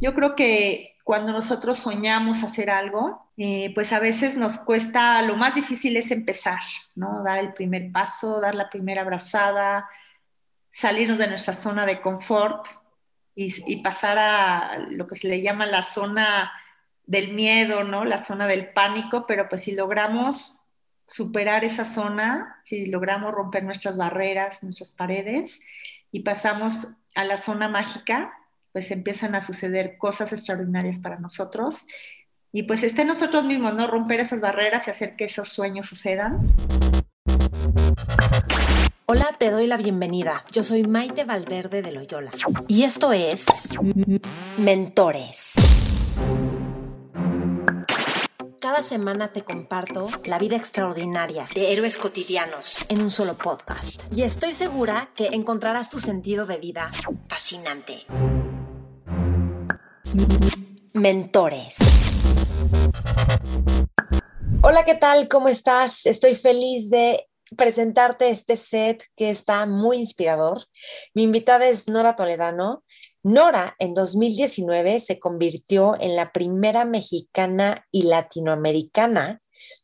Yo creo que cuando nosotros soñamos hacer algo, eh, pues a veces nos cuesta, lo más difícil es empezar, ¿no? Dar el primer paso, dar la primera abrazada, salirnos de nuestra zona de confort y, pasar a lo que se le llama la zona del miedo, ¿no? La zona del pánico, pero pues si logramos superar esa zona, si logramos romper nuestras barreras, nuestras paredes y pasamos a la zona mágica, pues empiezan a suceder cosas extraordinarias para nosotros. Y pues está en nosotros mismos, ¿no? Romper esas barreras y hacer que esos sueños sucedan. Hola, te doy la bienvenida. Yo soy Maite Valverde de Loyola. Y esto es Mentores. Cada semana te comparto la vida extraordinaria de héroes cotidianos en un solo podcast. Y estoy segura que encontrarás tu sentido de vida fascinante. Mentores. Hola, ¿qué tal? ¿Cómo estás? Estoy feliz de presentarte este set que está muy inspirador. Mi invitada es Nora Toledano. Nora en 2019 se convirtió en la primera mexicana y latinoamericana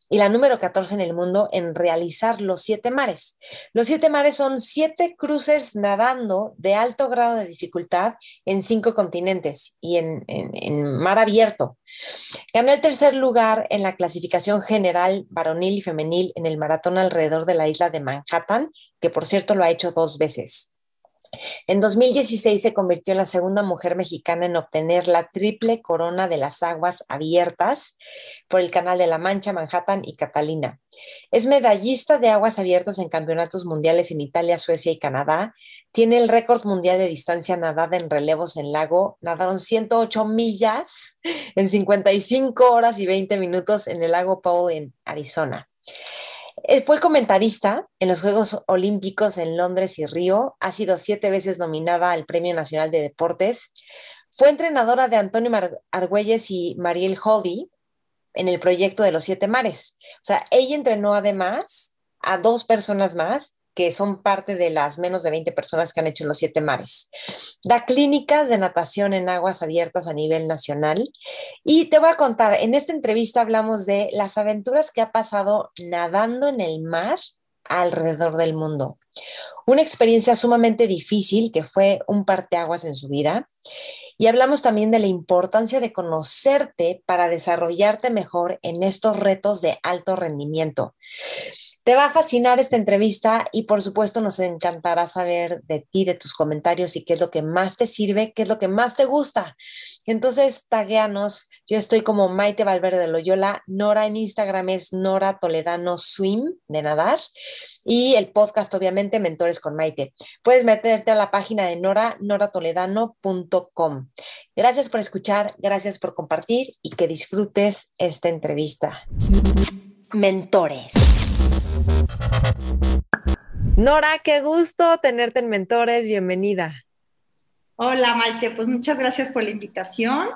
y la número 14 en el mundo en realizar los siete mares. Los siete mares son siete cruces nadando de alto grado de dificultad en cinco continentes y en, mar abierto. Ganó el tercer lugar en la clasificación general varonil y femenil en el maratón alrededor de la isla de Manhattan, que por cierto lo ha hecho dos veces. En 2016 se convirtió en la segunda mujer mexicana en obtener la triple corona de las aguas abiertas por el Canal de la Mancha, Manhattan y Catalina. Es medallista de aguas abiertas en campeonatos mundiales en Italia, Suecia y Canadá. Tiene el récord mundial de distancia nadada en relevos en lago. Nadaron 108 millas en 55 horas y 20 minutos en el lago Powell en Arizona. Eh, fue comentarista en los Juegos Olímpicos en Londres y Río. Ha sido siete veces nominada al Premio Nacional de Deportes. Fue entrenadora de Antonio Argüelles y Mariel Holdy en el proyecto de los Siete Mares. O sea, ella entrenó además a dos personas más que son parte de las menos de 20 personas que han hecho los siete mares. Da clínicas de natación en aguas abiertas a nivel nacional. Y te voy a contar, en esta entrevista hablamos de las aventuras que ha pasado nadando en el mar alrededor del mundo. Una experiencia sumamente difícil que fue un parteaguas en su vida. Y hablamos también de la importancia de conocerte para desarrollarte mejor en estos retos de alto rendimiento. Te va a fascinar esta entrevista y por supuesto nos encantará saber de ti, de tus comentarios y qué es lo que más te sirve, qué es lo que más te gusta. Entonces, tagueanos. Yo estoy como Maite Valverde de Loyola. Nora en Instagram es Nora Toledano Swim de nadar. Y el podcast, obviamente, Mentores con Maite. Puedes meterte a la página de Nora, noratoledano.com. Gracias por escuchar, gracias por compartir y que disfrutes esta entrevista. Mentores. Nora, qué gusto tenerte en Mentores, bienvenida. Hola Maite, pues muchas gracias por la invitación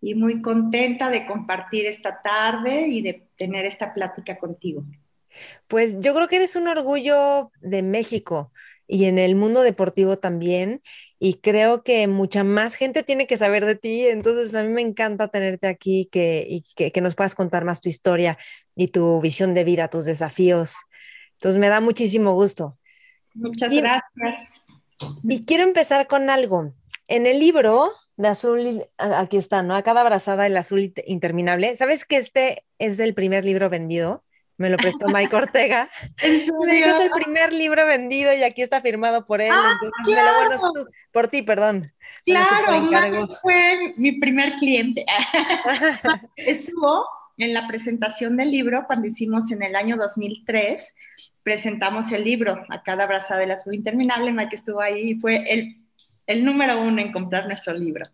y muy contenta de compartir esta tarde y de tener esta plática contigo. Pues yo creo que eres un orgullo de México y en el mundo deportivo también y creo que mucha más gente tiene que saber de ti, entonces a mí me encanta tenerte aquí que, y que, nos puedas contar más tu historia y tu visión de vida, tus desafíos. Entonces me da muchísimo gusto. Muchas gracias. Y quiero empezar con algo. En el libro de Azul, aquí está, ¿no? A cada abrazada el azul interminable. ¿Sabes que este es el primer libro vendido? Me lo prestó Mike Ortega. es el primer libro vendido y aquí está firmado por él. Ah, entonces me lo tú, por ti, perdón. Claro, fue mi primer cliente. Estuvo en la presentación del libro cuando hicimos en el año 2003 presentamos el libro a cada abrazada del azul interminable. Mike estuvo ahí y fue el, el número uno en comprar nuestro libro.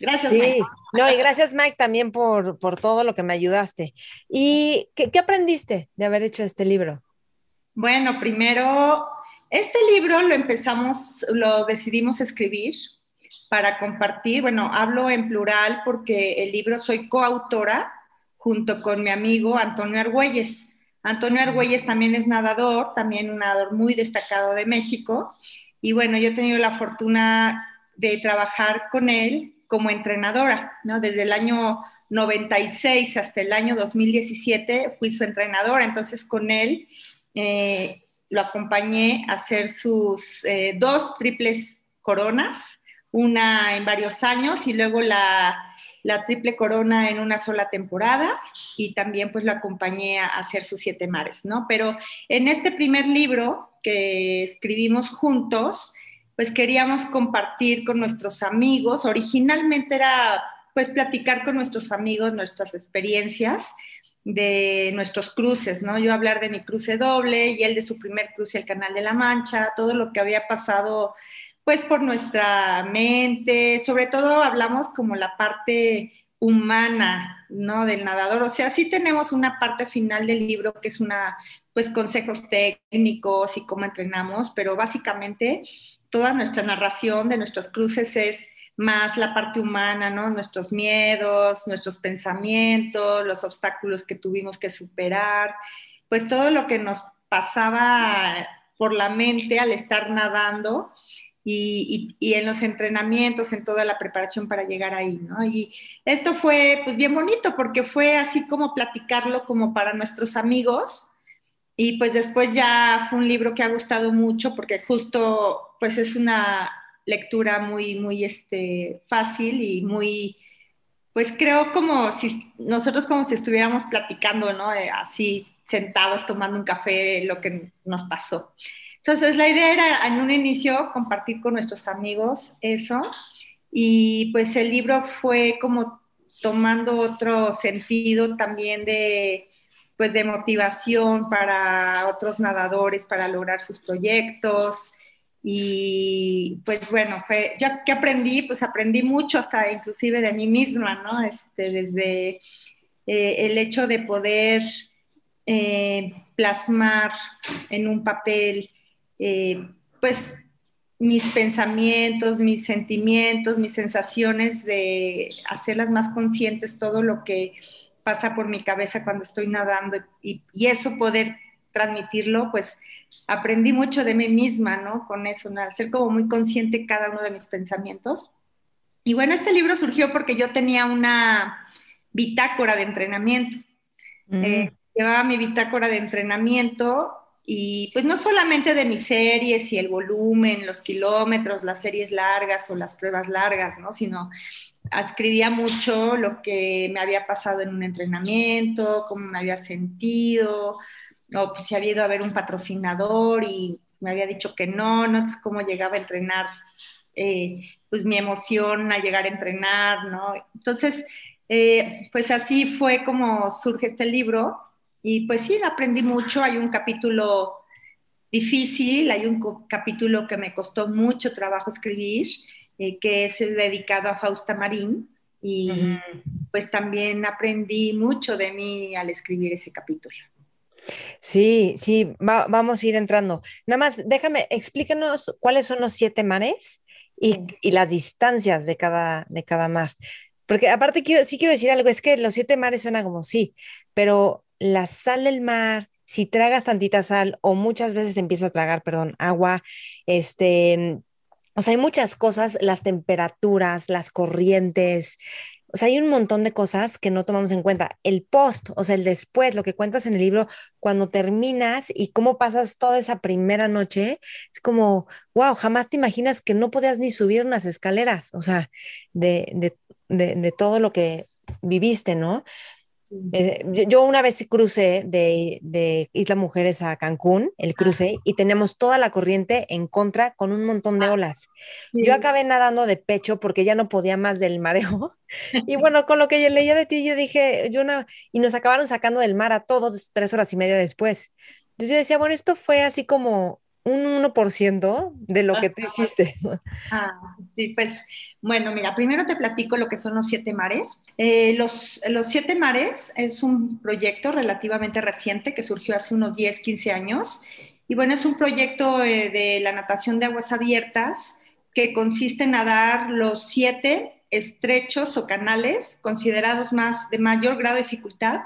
Gracias, Mike. No, y gracias, Mike, también por, por todo lo que me ayudaste. ¿Y qué, qué, aprendiste de haber hecho este libro? Bueno, primero, este libro lo empezamos, lo decidimos escribir para compartir. Bueno, hablo en plural porque el libro soy coautora junto con mi amigo Antonio Argüelles. Antonio Argüelles también es nadador, también un nadador muy destacado de México. Y bueno, yo he tenido la fortuna de trabajar con él como entrenadora, ¿no? Desde el año 96 hasta el año 2017 fui su entrenadora, entonces con él eh, lo acompañé a hacer sus eh, dos triples coronas, una en varios años y luego la, la, triple corona en una sola temporada y también pues lo acompañé a hacer sus siete mares, ¿no? Pero en este primer libro que escribimos juntos, pues queríamos compartir con nuestros amigos, originalmente era pues platicar con nuestros amigos nuestras experiencias de nuestros cruces, ¿no? Yo hablar de mi cruce doble y él de su primer cruce al Canal de la Mancha, todo lo que había pasado pues por nuestra mente, sobre todo hablamos como la parte humana, ¿no? Del nadador, o sea, sí tenemos una parte final del libro que es una, pues consejos técnicos y cómo entrenamos, pero básicamente toda nuestra narración de nuestros cruces es más la parte humana, ¿no? Nuestros miedos, nuestros pensamientos, los obstáculos que tuvimos que superar, pues todo lo que nos pasaba por la mente al estar nadando y, en los entrenamientos, en toda la preparación para llegar ahí, ¿no? Y esto fue pues bien bonito porque fue así como platicarlo como para nuestros amigos y pues después ya fue un libro que ha gustado mucho porque justo pues es una lectura muy, muy este, fácil y muy, pues creo como si nosotros como si estuviéramos platicando, ¿no? Eh, así sentados tomando un café, lo que nos pasó. Entonces, la idea era en un inicio compartir con nuestros amigos eso y pues el libro fue como tomando otro sentido también de pues de motivación para otros nadadores para lograr sus proyectos y pues bueno, fue, yo que aprendí, pues aprendí mucho hasta inclusive de mí misma, ¿no? Este, desde eh, el hecho de poder eh, plasmar en un papel, eh, pues mis pensamientos, mis sentimientos, mis sensaciones, de hacerlas más conscientes, todo lo que pasa por mi cabeza cuando estoy nadando y, y eso poder transmitirlo, pues aprendí mucho de mí misma, ¿no? Con eso, ¿no? ser como muy consciente cada uno de mis pensamientos. Y bueno, este libro surgió porque yo tenía una bitácora de entrenamiento. Mm. Eh, llevaba mi bitácora de entrenamiento y pues no solamente de mis series y el volumen, los kilómetros, las series largas o las pruebas largas, ¿no? Sino escribía mucho lo que me había pasado en un entrenamiento, cómo me había sentido, o pues si había ido a ver un patrocinador y me había dicho que no, no sé cómo llegaba a entrenar, eh, pues mi emoción a llegar a entrenar, ¿no? Entonces, eh, pues así fue como surge este libro y pues sí, aprendí mucho, hay un capítulo difícil, hay un capítulo que me costó mucho trabajo escribir, eh, que es dedicado a Fausta Marín y pues también aprendí mucho de mí al escribir ese capítulo. Sí, sí, vamos a ir entrando. Nada más, déjame, explícanos cuáles son los siete mares y, las distancias de cada, de cada mar. Porque aparte quiero, sí quiero decir algo, es que los siete mares suena como sí, pero la sal del mar, si tragas tantita sal o muchas veces empiezas a tragar, perdón, agua, este, o sea, hay muchas cosas, las temperaturas, las corrientes, o sea, hay un montón de cosas que no tomamos en cuenta. El post, o sea, el después, lo que cuentas en el libro, cuando terminas y cómo pasas toda esa primera noche, es como, wow, jamás te imaginas que no podías ni subir unas escaleras, o sea, de, de, de, de todo lo que viviste, ¿no? Eh, yo una vez crucé de, Isla Mujeres a Cancún, el cruce, y tenemos toda la corriente en contra con un montón de ah, olas. Yo acabé nadando de pecho porque ya no podía más del mareo. Y bueno, con lo que yo leía de ti, yo dije, yo no, y nos acabaron sacando del mar a todos tres horas y media después. Entonces yo decía, bueno, esto fue así como un 1% de lo que tú hiciste. Ah, sí, pues bueno, mira, primero te platico lo que son los siete mares. Eh, los, los siete mares es un proyecto relativamente reciente que surgió hace unos 10, 15 años. Y bueno, es un proyecto eh, de la natación de aguas abiertas que consiste en nadar los siete estrechos o canales considerados más de mayor grado de dificultad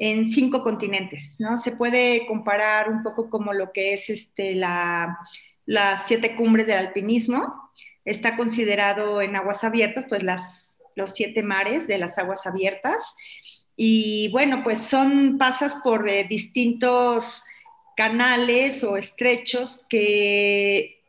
en cinco continentes, ¿no? Se puede comparar un poco como lo que es este, la, las siete cumbres del alpinismo, está considerado en aguas abiertas, pues las, los siete mares de las aguas abiertas. Y bueno, pues son, pasas por eh, distintos canales o estrechos que,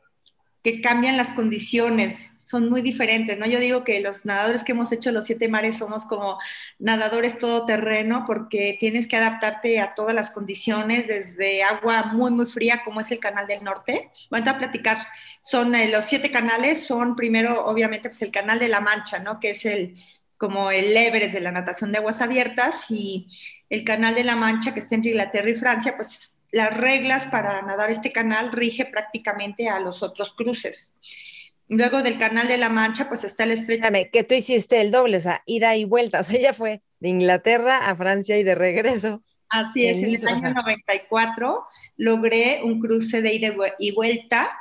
que cambian las condiciones son muy diferentes, ¿no? Yo digo que los nadadores que hemos hecho los siete mares somos como nadadores todoterreno porque tienes que adaptarte a todas las condiciones, desde agua muy, muy fría como es el Canal del Norte. Voy a platicar, son eh, los siete canales, son primero, obviamente, pues el Canal de la Mancha, ¿no? Que es el como el Everest de la natación de aguas abiertas y el Canal de la Mancha que está entre Inglaterra y Francia, pues las reglas para nadar este canal rige prácticamente a los otros cruces. Luego del Canal de la Mancha, pues está el estrecho. Dame, que tú hiciste el doble, o sea, ida y vuelta. O sea, ella fue de Inglaterra a Francia y de regreso. Así es, en el año 94 logré un cruce de ida y vuelta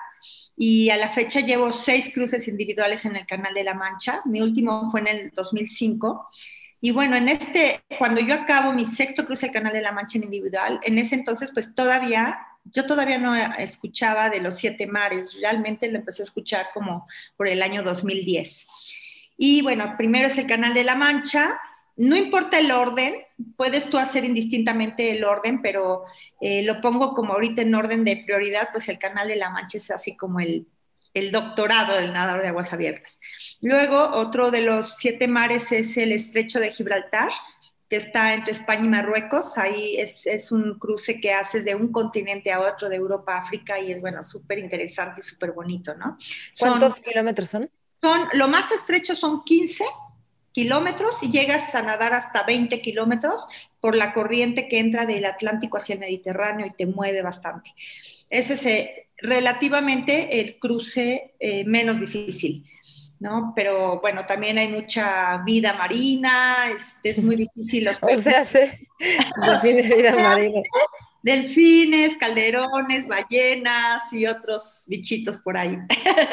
y a la fecha llevo seis cruces individuales en el Canal de la Mancha. Mi último fue en el 2005. Y bueno, en este, cuando yo acabo mi sexto cruce del Canal de la Mancha en individual, en ese entonces pues todavía yo todavía no escuchaba de los siete mares, realmente lo empecé a escuchar como por el año 2010. Y bueno, primero es el Canal de la Mancha, no importa el orden, puedes tú hacer indistintamente el orden, pero eh, lo pongo como ahorita en orden de prioridad, pues el Canal de la Mancha es así como el, el doctorado del nadador de aguas abiertas. Luego, otro de los siete mares es el Estrecho de Gibraltar, que está entre España y Marruecos. Ahí es, es, un cruce que haces de un continente a otro, de Europa a África, y es, bueno, súper interesante y súper bonito, ¿no? ¿Cuántos kilómetros son? Son, lo más estrecho son 15 kilómetros y llegas a nadar hasta 20 kilómetros por la corriente que entra del Atlántico hacia el Mediterráneo y te mueve bastante. Ese es eh, relativamente el cruce eh, menos difícil. ¿No? Pero bueno, también hay mucha vida marina, es, es muy difícil los O sea, sí, delfines, vida marina. Delfines, calderones, ballenas y otros bichitos por ahí.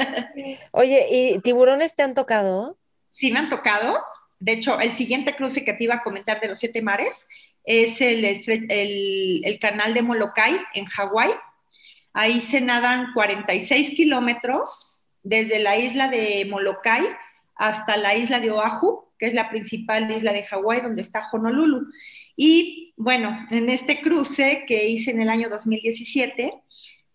Oye, ¿y tiburones te han tocado? Sí, me han tocado. De hecho, el siguiente cruce que te iba a comentar de los siete mares es el, el, el canal de Molokai en Hawái. Ahí se nadan 46 kilómetros desde la isla de Molokai hasta la isla de Oahu, que es la principal isla de Hawái, donde está Honolulu. Y bueno, en este cruce que hice en el año 2017,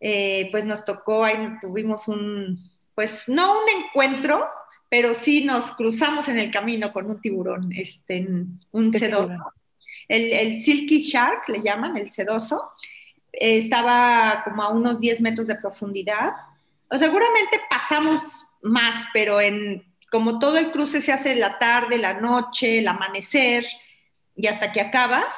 eh, pues nos tocó, ahí tuvimos un, pues no un encuentro, pero sí nos cruzamos en el camino con un tiburón, este, un sedoso. El, el, Silky Shark le llaman, el sedoso. Eh, estaba como a unos 10 metros de profundidad o seguramente pasamos más, pero en como todo el cruce se hace la tarde, la noche, el amanecer y hasta que acabas,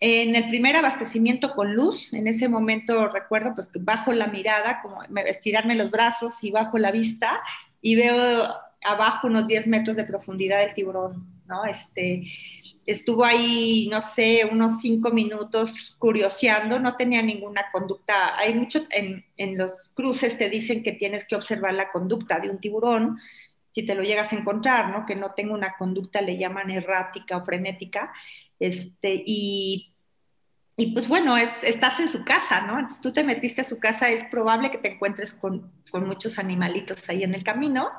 en el primer abastecimiento con luz, en ese momento recuerdo pues bajo la mirada, como estirarme los brazos y bajo la vista y veo abajo unos 10 metros de profundidad del tiburón ¿no? Este, estuvo ahí, no sé, unos cinco minutos curioseando, no tenía ninguna conducta. Hay mucho, en, en, los cruces te dicen que tienes que observar la conducta de un tiburón, si te lo llegas a encontrar, ¿no? Que no tenga una conducta, le llaman errática o frenética, este, y y pues bueno, es, estás en su casa, ¿no? Tú te metiste a su casa, es probable que te encuentres con, con muchos animalitos ahí en el camino.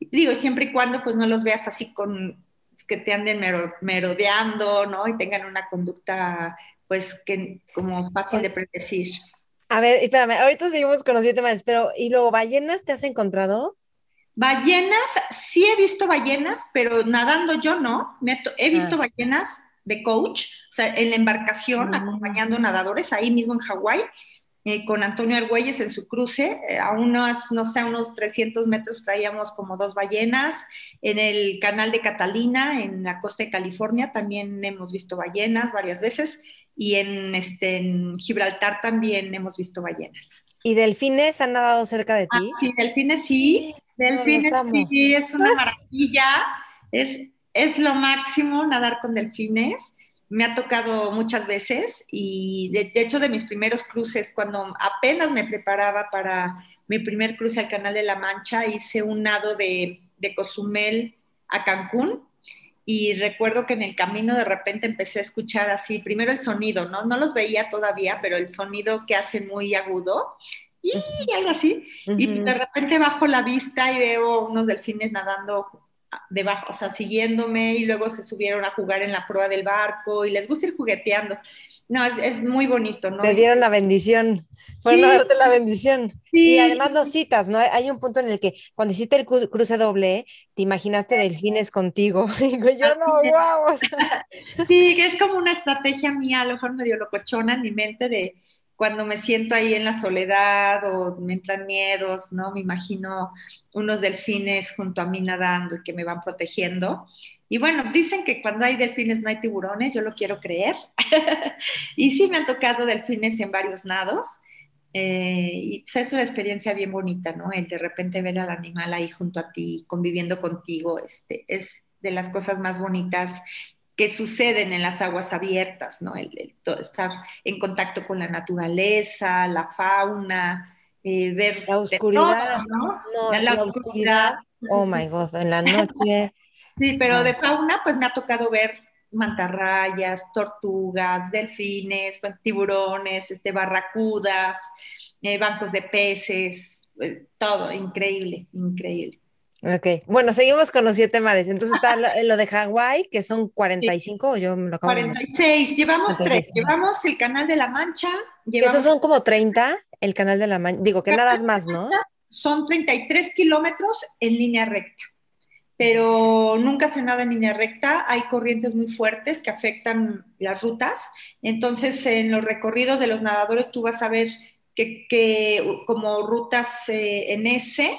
Digo, siempre y cuando pues no los veas así con, que te anden merodeando, ¿no? Y tengan una conducta, pues, que como fácil de predecir. A ver, espérame, ahorita seguimos con los siete más, pero ¿y luego ballenas te has encontrado? Ballenas, sí he visto ballenas, pero nadando yo no. Me he visto ah. ballenas de coach, o sea, en la embarcación, mm. acompañando nadadores, ahí mismo en Hawái, eh, con Antonio Argüelles en su cruce. Eh, a unos, no sé, a unos 300 metros traíamos como dos ballenas. En el canal de Catalina, en la costa de California, también hemos visto ballenas varias veces. Y en, este, en Gibraltar también hemos visto ballenas. ¿Y delfines han nadado cerca de ti? Ah, sí, delfines sí. Delfines sí, es una maravilla. Es, es lo máximo nadar con delfines me ha tocado muchas veces y de, hecho de mis primeros cruces, cuando apenas me preparaba para mi primer cruce al Canal de la Mancha, hice un nado de, de Cozumel a Cancún y recuerdo que en el camino de repente empecé a escuchar así, primero el sonido, ¿no? No los veía todavía, pero el sonido que hace muy agudo y algo así, y de repente bajo la vista y veo unos delfines nadando debajo, o sea, siguiéndome y luego se subieron a jugar en la proa del barco y les gusta ir jugueteando. No, es, muy bonito, ¿no? Te dieron la bendición, fueron a darte la bendición. Y además los citas, ¿no? Hay un punto en el que cuando hiciste el cruce doble, te imaginaste delfines contigo. Y yo no, wow. Sí, es como una estrategia mía, a lo mejor medio locochona en mi mente de cuando me siento ahí en la soledad o me entran miedos, ¿no? Me imagino unos delfines junto a mí nadando y que me van protegiendo. Y bueno, dicen que cuando hay delfines no hay tiburones, yo lo quiero creer. y sí me han tocado delfines en varios nados. Eh, y pues es una experiencia bien bonita, ¿no? El de repente ver al animal ahí junto a ti, conviviendo contigo, este, es de las cosas más bonitas que suceden en las aguas abiertas, ¿no? El, estar en contacto con la naturaleza, la fauna, eh, ver la oscuridad, ¿no? la, oscuridad. Oh my God, en la noche. sí, pero de fauna, pues me ha tocado ver mantarrayas, tortugas, delfines, tiburones, este, barracudas, eh, bancos de peces, eh, todo, increíble, increíble. Ok, bueno, seguimos con los siete mares. Entonces está lo, de Hawái, que son 45, yo me lo acabo 46, llevamos tres. Llevamos el Canal de la Mancha. Esos son como 30, el Canal de la Mancha. Digo, que nada más, ¿no? Son 33 kilómetros en línea recta, pero nunca se nada en línea recta. Hay corrientes muy fuertes que afectan las rutas. Entonces, en los recorridos de los nadadores tú vas a ver que, como rutas eh, en S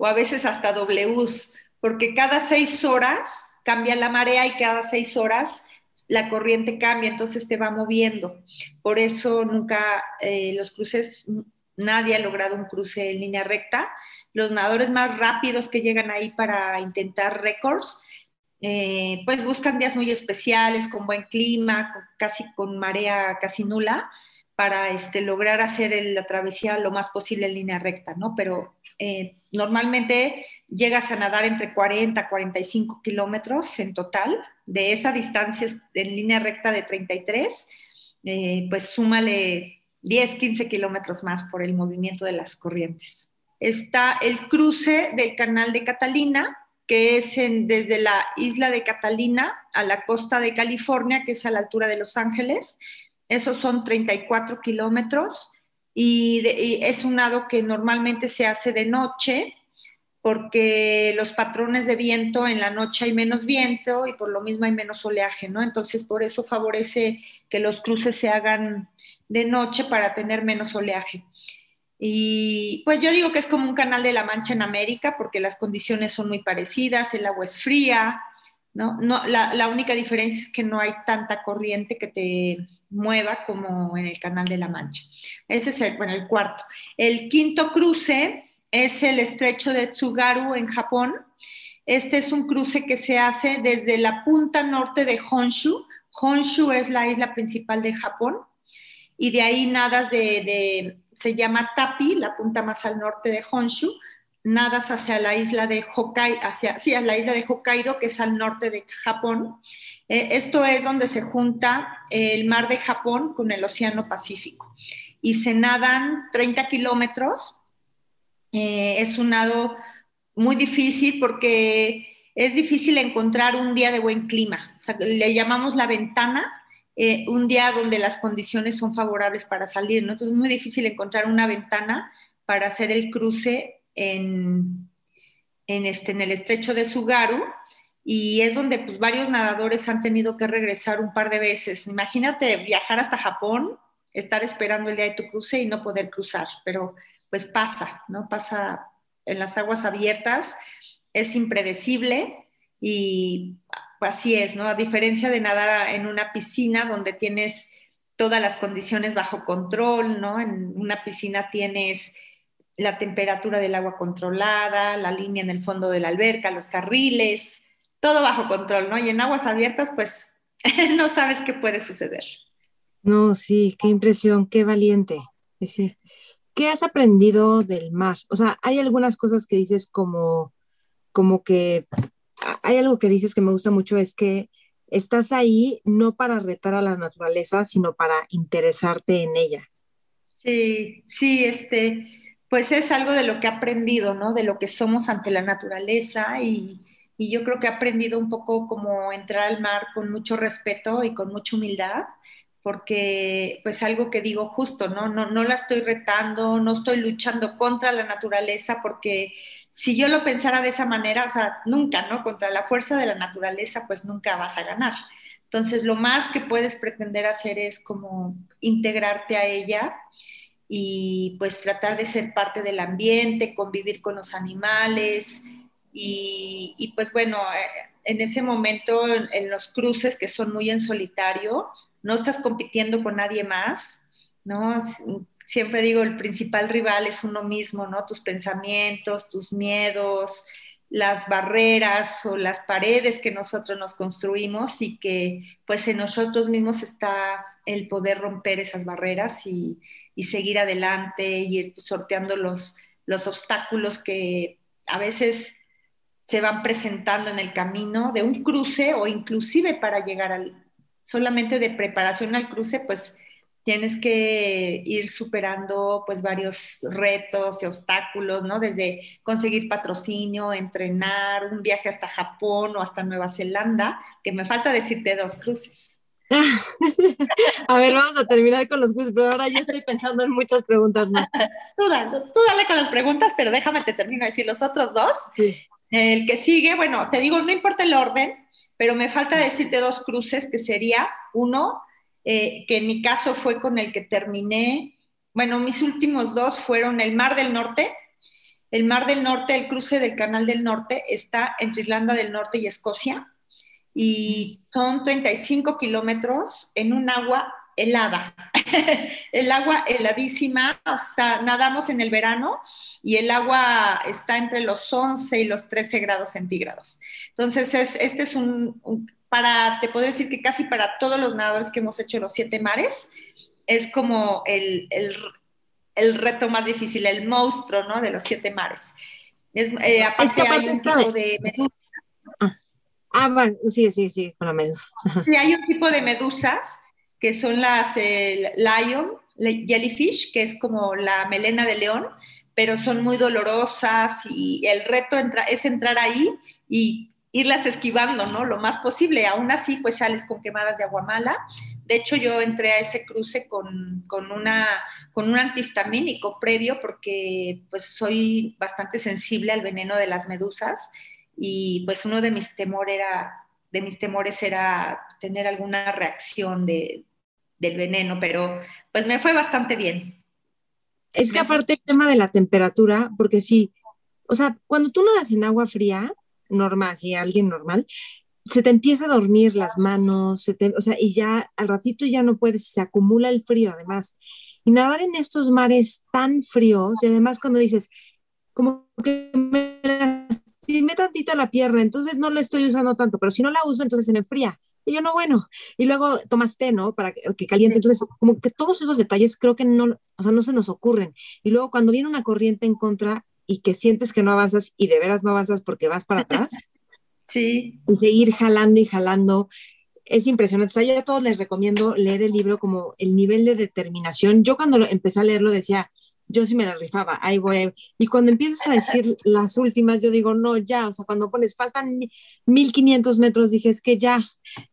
o a veces hasta Ws, porque cada seis horas cambia la marea y cada seis horas la corriente cambia, entonces te va moviendo. Por eso nunca eh, los cruces, nadie ha logrado un cruce en línea recta. Los nadadores más rápidos que llegan ahí para intentar récords, eh, pues buscan días muy especiales, con buen clima, casi con marea casi nula, para este, lograr hacer la travesía lo más posible en línea recta, ¿no? Pero eh, normalmente llegas a nadar entre 40 a 45 kilómetros en total. De esa distancia en línea recta de 33, eh, pues súmale 10, 15 kilómetros más por el movimiento de las corrientes. Está el cruce del canal de Catalina, que es desde la isla de Catalina a la costa de California, que es a la altura de Los Ángeles. Esos son 34 kilómetros y, es un nado que normalmente se hace de noche porque los patrones de viento en la noche hay menos viento y por lo mismo hay menos oleaje, ¿no? Entonces por eso favorece que los cruces se hagan de noche para tener menos oleaje. Y pues yo digo que es como un canal de la Mancha en América porque las condiciones son muy parecidas, el agua es fría, ¿no? no la, la única diferencia es que no hay tanta corriente que te mueva como en el Canal de la Mancha. Ese es el, bueno, el cuarto. El quinto cruce es el estrecho de Tsugaru en Japón. Este es un cruce que se hace desde la punta norte de Honshu. Honshu es la isla principal de Japón. Y de ahí nadas de, se llama Tapi, la punta más al norte de Honshu. Nadas hacia la isla de Hokkaido, hacia, sí, a la isla de Hokkaido, que es al norte de Japón. Eh, esto es donde se junta el mar de Japón con el Océano Pacífico. Y se nadan 30 kilómetros eh, es un nado muy difícil porque es difícil encontrar un día de buen clima. le llamamos la ventana, eh, un día donde las condiciones son favorables para salir. Entonces es muy difícil encontrar una ventana para hacer el cruce en, este, en el estrecho de Sugaru y es donde pues, varios nadadores han tenido que regresar un par de veces. Imagínate viajar hasta Japón, estar esperando el día de tu cruce y no poder cruzar, pero pues pasa, ¿no? Pasa en las aguas abiertas, es impredecible y así es, ¿no? A diferencia de nadar en una piscina donde tienes todas las condiciones bajo control, ¿no? En una piscina tienes la temperatura del agua controlada, la línea en el fondo de la alberca, los carriles, todo bajo control, ¿no? Y en aguas abiertas, pues no sabes qué puede suceder. No, sí, qué impresión, qué valiente. ¿qué has aprendido del mar? O sea, hay algunas cosas que dices como, como que, hay algo que dices que me gusta mucho, es que estás ahí no para retar a la naturaleza, sino para interesarte en ella. Sí, sí, este, pues es algo de lo que he aprendido, ¿no? De lo que somos ante la naturaleza y, y yo creo que he aprendido un poco como entrar al mar con mucho respeto y con mucha humildad porque pues algo que digo justo, ¿no? No, no la estoy retando, no estoy luchando contra la naturaleza, porque si yo lo pensara de esa manera, o sea, nunca, ¿no? Contra la fuerza de la naturaleza, pues nunca vas a ganar. Entonces, lo más que puedes pretender hacer es como integrarte a ella y pues tratar de ser parte del ambiente, convivir con los animales y, pues bueno, eh, en ese momento en, los cruces que son muy en solitario, no estás compitiendo con nadie más, ¿no? Siempre digo, el principal rival es uno mismo, ¿no? Tus pensamientos, tus miedos, las barreras o las paredes que nosotros nos construimos y que pues en nosotros mismos está el poder romper esas barreras y, y seguir adelante y ir sorteando los, los obstáculos que a veces se van presentando en el camino de un cruce o inclusive para llegar al, solamente de preparación al cruce, pues tienes que ir superando pues varios retos y obstáculos, ¿no? Desde conseguir patrocinio, entrenar, un viaje hasta Japón o hasta Nueva Zelanda, que me falta decirte dos cruces. a ver, vamos a terminar con los cruces, pero ahora ya estoy pensando en muchas preguntas más. tú, dale, tú dale con las preguntas, pero déjame te termino de decir los otros dos. Sí. El que sigue, bueno, te digo, no importa el orden, pero me falta decirte dos cruces, que sería uno, eh, que en mi caso fue con el que terminé, bueno, mis últimos dos fueron el Mar del Norte. El Mar del Norte, el cruce del Canal del Norte, está entre Irlanda del Norte y Escocia y son 35 kilómetros en un agua helada, el agua heladísima, hasta nadamos en el verano y el agua está entre los 11 y los 13 grados centígrados. Entonces, es, este es un, para, te puedo decir que casi para todos los nadadores que hemos hecho los siete mares, es como el, el, reto más difícil, el monstruo, ¿no? De los siete mares. Es, eh, aparte hay un tipo de ah sí, sí, sí, con la medusa. Hay un tipo de medusas que son las lion, jellyfish, que es como la melena de león, pero son muy dolorosas y el reto es entrar ahí y irlas esquivando, ¿no? Lo más posible. Aún así, pues sales con quemadas de agua mala. De hecho, yo entré a ese cruce con, con, una, con un antihistamínico previo porque pues soy bastante sensible al veneno de las medusas y pues uno de mis temor era de mis temores era tener alguna reacción de, del veneno, pero pues me fue bastante bien. Es que aparte el tema de la temperatura, porque sí, o sea, cuando tú nadas en agua fría, normal, si alguien normal, se te empieza a dormir las manos, se te, o sea, y ya al ratito ya no puedes, se acumula el frío además. Y nadar en estos mares tan fríos, y además cuando dices, como que me lastimé tantito la pierna, entonces no la estoy usando tanto, pero si no la uso, entonces se me enfría. Y yo, no, bueno. Y luego tomas té, ¿no? Para que, caliente. Entonces, como que todos esos detalles creo que no, o sea, no se nos ocurren. Y luego cuando viene una corriente en contra y que sientes que no avanzas y de veras no avanzas porque vas para atrás. sí. Y seguir jalando y jalando. Es impresionante. O sea, yo a todos les recomiendo leer el libro como el nivel de determinación. Yo cuando empecé a leerlo decía, yo sí me la rifaba, ahí voy. Y cuando empiezas a decir las últimas, yo digo, no, ya, o sea, cuando pones, faltan 1500 metros, dije, es que ya,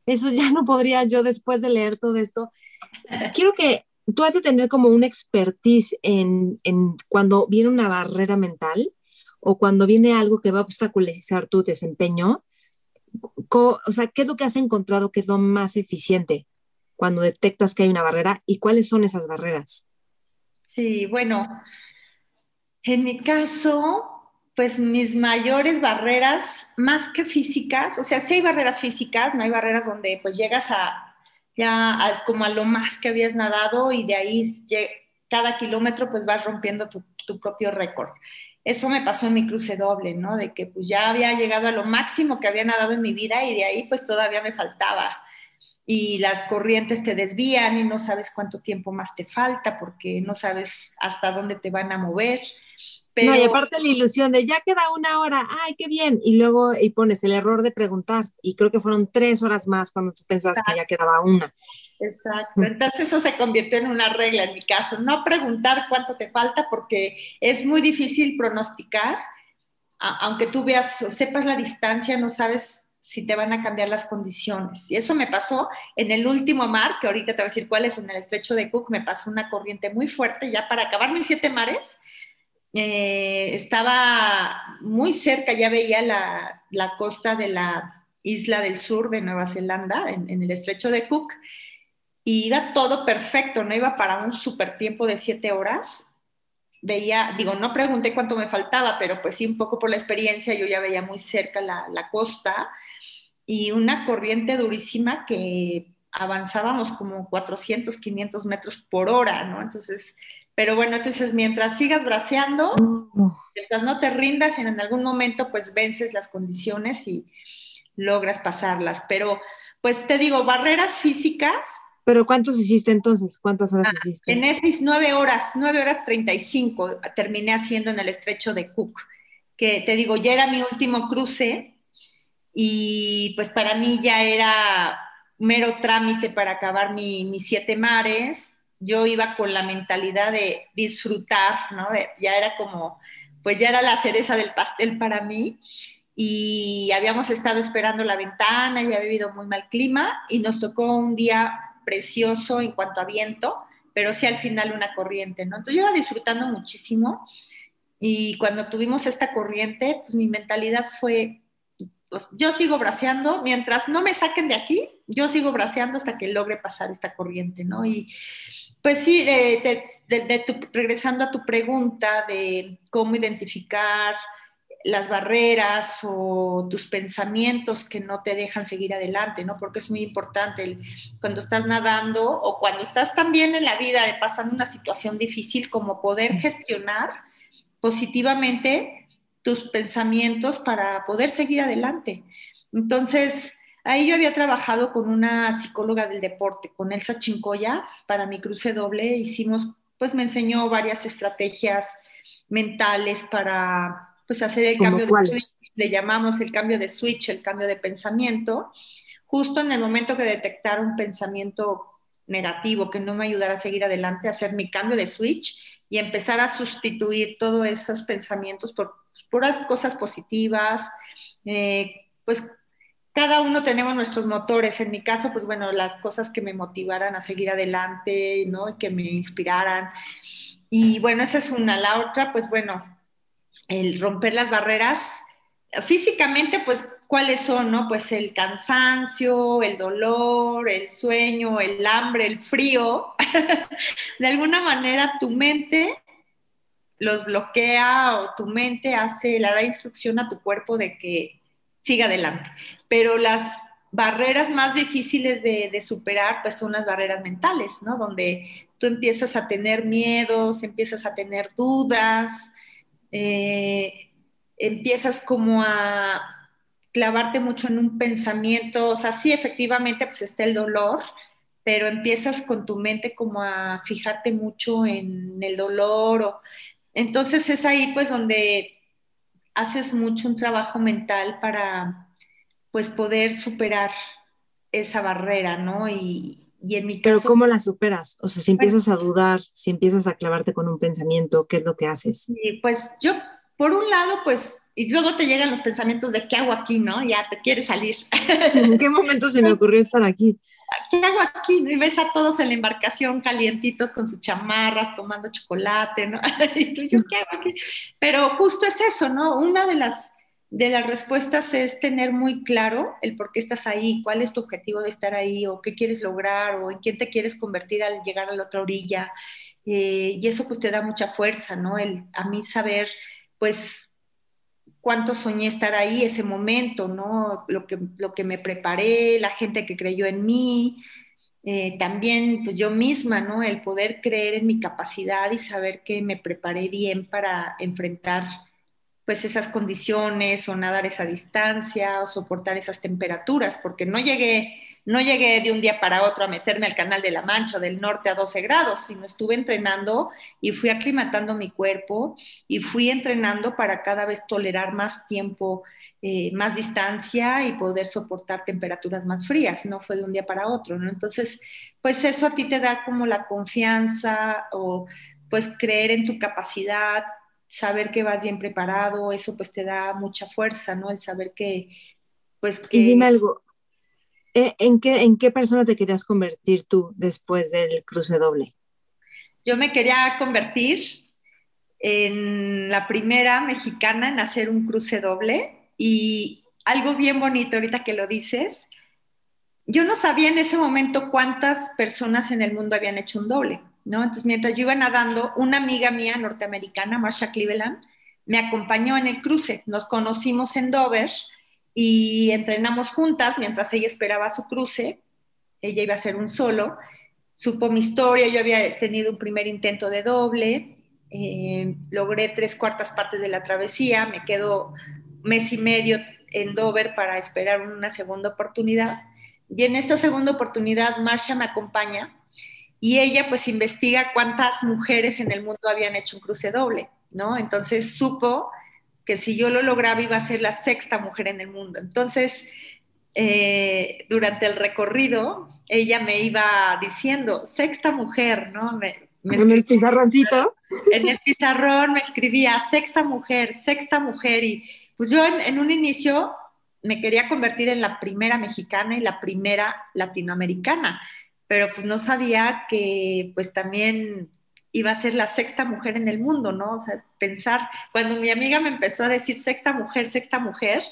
eso ya no podría yo después de leer todo esto. Quiero que tú has de tener como una expertise en, en cuando viene una barrera mental o cuando viene algo que va a obstaculizar tu desempeño. O sea, ¿qué es lo que has encontrado que es lo más eficiente cuando detectas que hay una barrera y cuáles son esas barreras? Sí, bueno, en mi caso, pues mis mayores barreras, más que físicas, o sea, sí hay barreras físicas, no hay barreras donde pues llegas a ya como a lo más que habías nadado y de ahí cada kilómetro pues vas rompiendo tu, tu propio récord. Eso me pasó en mi cruce doble, ¿no? De que pues ya había llegado a lo máximo que había nadado en mi vida y de ahí pues todavía me faltaba y las corrientes te desvían y no sabes cuánto tiempo más te falta porque no sabes hasta dónde te van a mover. no, y aparte la ilusión de ya queda una hora, ay, qué bien. Y luego y pones el error de preguntar. Y creo que fueron tres horas más cuando tú pensabas que ya quedaba una. Exacto. Entonces eso se convirtió en una regla en mi caso. No preguntar cuánto te falta porque es muy difícil pronosticar. aunque tú veas o sepas la distancia, no sabes si te van a cambiar las condiciones. Y eso me pasó en el último mar, que ahorita te voy a decir cuál es, en el estrecho de Cook, me pasó una corriente muy fuerte, ya para acabar mis siete mares, eh, estaba muy cerca, ya veía la, costa de la isla del sur de Nueva Zelanda, en, el estrecho de Cook, y iba todo perfecto, no iba para un super tiempo de siete horas. Veía, digo, no pregunté cuánto me faltaba, pero pues sí, un poco por la experiencia, yo ya veía muy cerca la, la costa y una corriente durísima que avanzábamos como 400, 500 metros por hora, ¿no? Entonces, pero bueno, entonces mientras sigas braceando, mientras no te rindas, en algún momento pues vences las condiciones y logras pasarlas. Pero pues te digo, barreras físicas. ¿Pero cuántos hiciste entonces? ¿Cuántas horas ah, hiciste? En esas nueve horas, nueve horas treinta y cinco terminé haciendo en el estrecho de Cook, que te digo, ya era mi último cruce y pues para mí ya era mero trámite para acabar mis siete mares yo iba con la mentalidad de disfrutar, ¿no? ya era como, pues ya era la cereza del pastel para mí y habíamos estado esperando la ventana y había habido muy mal clima y nos tocó un día precioso en cuanto a viento, pero sí al final una corriente, ¿no? Entonces yo iba disfrutando muchísimo y cuando tuvimos esta corriente, pues mi mentalidad fue, pues yo sigo braceando, mientras no me saquen de aquí, yo sigo braceando hasta que logre pasar esta corriente, ¿no? Y pues sí, regresando a tu pregunta de cómo identificar las barreras o tus pensamientos que no te dejan seguir adelante, ¿no? Porque es muy importante cuando estás nadando o cuando estás también en la vida pasando una situación difícil, como poder gestionar positivamente tus pensamientos para poder seguir adelante. Entonces, Ahí yo había trabajado con una psicóloga del deporte, con Elsa Chincoya, para mi cruce doble. Hicimos, pues me enseñó varias estrategias mentales para pues hacer el cambio de switch, le llamamos el cambio de switch, el cambio de pensamiento, justo en el momento que detectara un pensamiento negativo que no me ayudara a seguir adelante, hacer mi cambio de switch y empezar a sustituir todos esos pensamientos por puras cosas positivas, eh, pues cada uno tenemos nuestros motores. En mi caso, pues bueno, las cosas que me motivaran a seguir adelante, ¿no? Que me inspiraran. Y bueno, esa es una. La otra, pues bueno, el romper las barreras. Físicamente, pues, ¿cuáles son, no? Pues el cansancio, el dolor, el sueño, el hambre, el frío. de alguna manera, tu mente los bloquea o tu mente hace, le da instrucción a tu cuerpo de que siga adelante. Pero las barreras más difíciles de, superar, pues son las barreras mentales, ¿no? Donde tú empiezas a tener miedos, empiezas a tener dudas, eh, empiezas como a clavarte mucho en un pensamiento, o sea, sí, efectivamente, pues está el dolor, pero empiezas con tu mente como a fijarte mucho en el dolor, o, entonces es ahí pues donde haces mucho un trabajo mental para pues poder superar esa barrera, ¿no? Y, en mi caso... Pero ¿cómo la superas? O sea, si empiezas a dudar, si empiezas a clavarte con un pensamiento, ¿qué es lo que haces? Sí, pues yo, por un lado, pues, y luego te llegan los pensamientos de ¿qué hago aquí, no? Ya te quieres salir. ¿En qué momento se me ocurrió estar aquí? ¿Qué hago aquí? Y ves a todos en la embarcación calientitos con sus chamarras, tomando chocolate, ¿no? y tú, ¿yo qué hago aquí? Pero justo es eso, ¿no? Una de las, de las respuestas es tener muy claro el por qué estás ahí, cuál es tu objetivo de estar ahí, o qué quieres lograr, o en quién te quieres convertir al llegar a la otra orilla. Eh, y eso pues te da mucha fuerza, ¿no? El, a mí saber, pues, cuánto soñé estar ahí, ese momento, ¿no? Lo que, lo que me preparé, la gente que creyó en mí, eh, también pues yo misma, ¿no? El poder creer en mi capacidad y saber que me preparé bien para enfrentar pues esas condiciones o nadar esa distancia o soportar esas temperaturas, porque no llegué, no llegué de un día para otro a meterme al canal de la Mancha del norte a 12 grados, sino estuve entrenando y fui aclimatando mi cuerpo y fui entrenando para cada vez tolerar más tiempo, eh, más distancia y poder soportar temperaturas más frías, no fue de un día para otro, ¿no? Entonces, pues eso a ti te da como la confianza o pues creer en tu capacidad, saber que vas bien preparado, eso pues te da mucha fuerza, ¿no? El saber que, pues que... Y dime algo, ¿E, ¿En qué, ¿En qué persona te querías convertir tú después del cruce doble? Yo me quería convertir en la primera mexicana en hacer un cruce doble y algo bien bonito ahorita que lo dices, yo no sabía en ese momento cuántas personas en el mundo habían hecho un doble, ¿no? Entonces, mientras yo iba nadando, una amiga mía norteamericana, Marsha Cleveland, me acompañó en el cruce. Nos conocimos en Dover y entrenamos juntas mientras ella esperaba su cruce. Ella iba a hacer un solo. Supo mi historia, yo había tenido un primer intento de doble, eh, logré tres cuartas partes de la travesía, me quedo mes y medio en Dover para esperar una segunda oportunidad. Y en esta segunda oportunidad, Marsha me acompaña y ella pues investiga cuántas mujeres en el mundo habían hecho un cruce doble, ¿no? Entonces supo que si yo lo lograba iba a ser la sexta mujer en el mundo. Entonces, eh, durante el recorrido, ella me iba diciendo, sexta mujer, ¿no? Me, en el pizarroncito. En el pizarrón me escribía, sexta mujer, sexta mujer. Y pues yo en, en un inicio me quería convertir en la primera mexicana y la primera latinoamericana, pero pues no sabía que pues también iba a ser la sexta mujer en el mundo, ¿no? O sea, pensar, cuando mi amiga me empezó a decir sexta mujer, sexta mujer,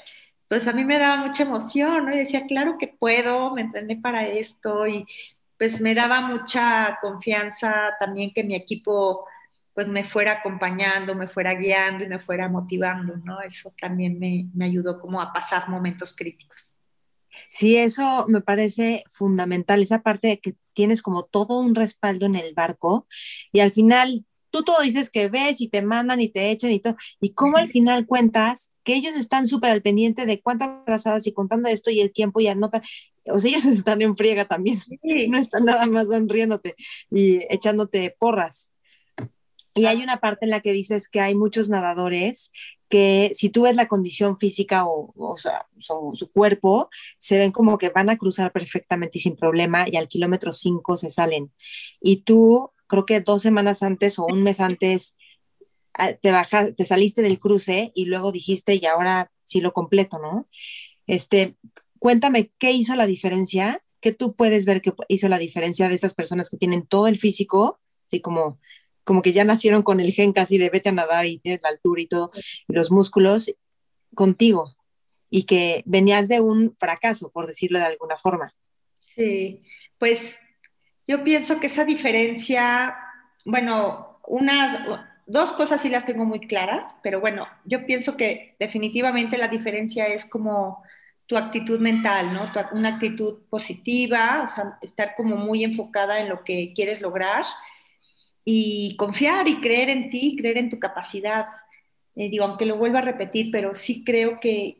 pues a mí me daba mucha emoción, ¿no? Y decía, claro que puedo, me entrené para esto y pues me daba mucha confianza también que mi equipo pues me fuera acompañando, me fuera guiando y me fuera motivando, ¿no? Eso también me, me ayudó como a pasar momentos críticos. Sí, eso me parece fundamental, esa parte de que tienes como todo un respaldo en el barco y al final tú todo dices que ves y te mandan y te echan y todo, y cómo al final cuentas que ellos están súper al pendiente de cuántas trazadas y contando esto y el tiempo y anotan, o sea, ellos están en friega también, no están nada más sonriéndote y echándote porras. Y hay una parte en la que dices que hay muchos nadadores que si tú ves la condición física o, sea, su, cuerpo, se ven como que van a cruzar perfectamente y sin problema y al kilómetro 5 se salen. Y tú, creo que dos semanas antes o un mes antes, ah, te, bajas, te saliste del cruce y luego dijiste, y ahora sí lo completo, ¿no? Este, cuéntame, ¿qué hizo la diferencia? ¿Qué tú puedes ver que hizo la diferencia de estas personas que tienen todo el físico, así como como que ya nacieron con el gen casi de vete a nadar y tienes la altura y todo, y los músculos contigo, y que venías de un fracaso, por decirlo de alguna forma. Sí, pues yo pienso que esa diferencia, bueno, unas, dos cosas sí las tengo muy claras, pero bueno, yo pienso que definitivamente la diferencia es como tu actitud mental, ¿no? una actitud positiva, o sea, estar como muy enfocada en lo que quieres lograr y confiar y creer en ti, creer en tu capacidad. Eh, digo, aunque lo vuelva a repetir, pero sí creo que,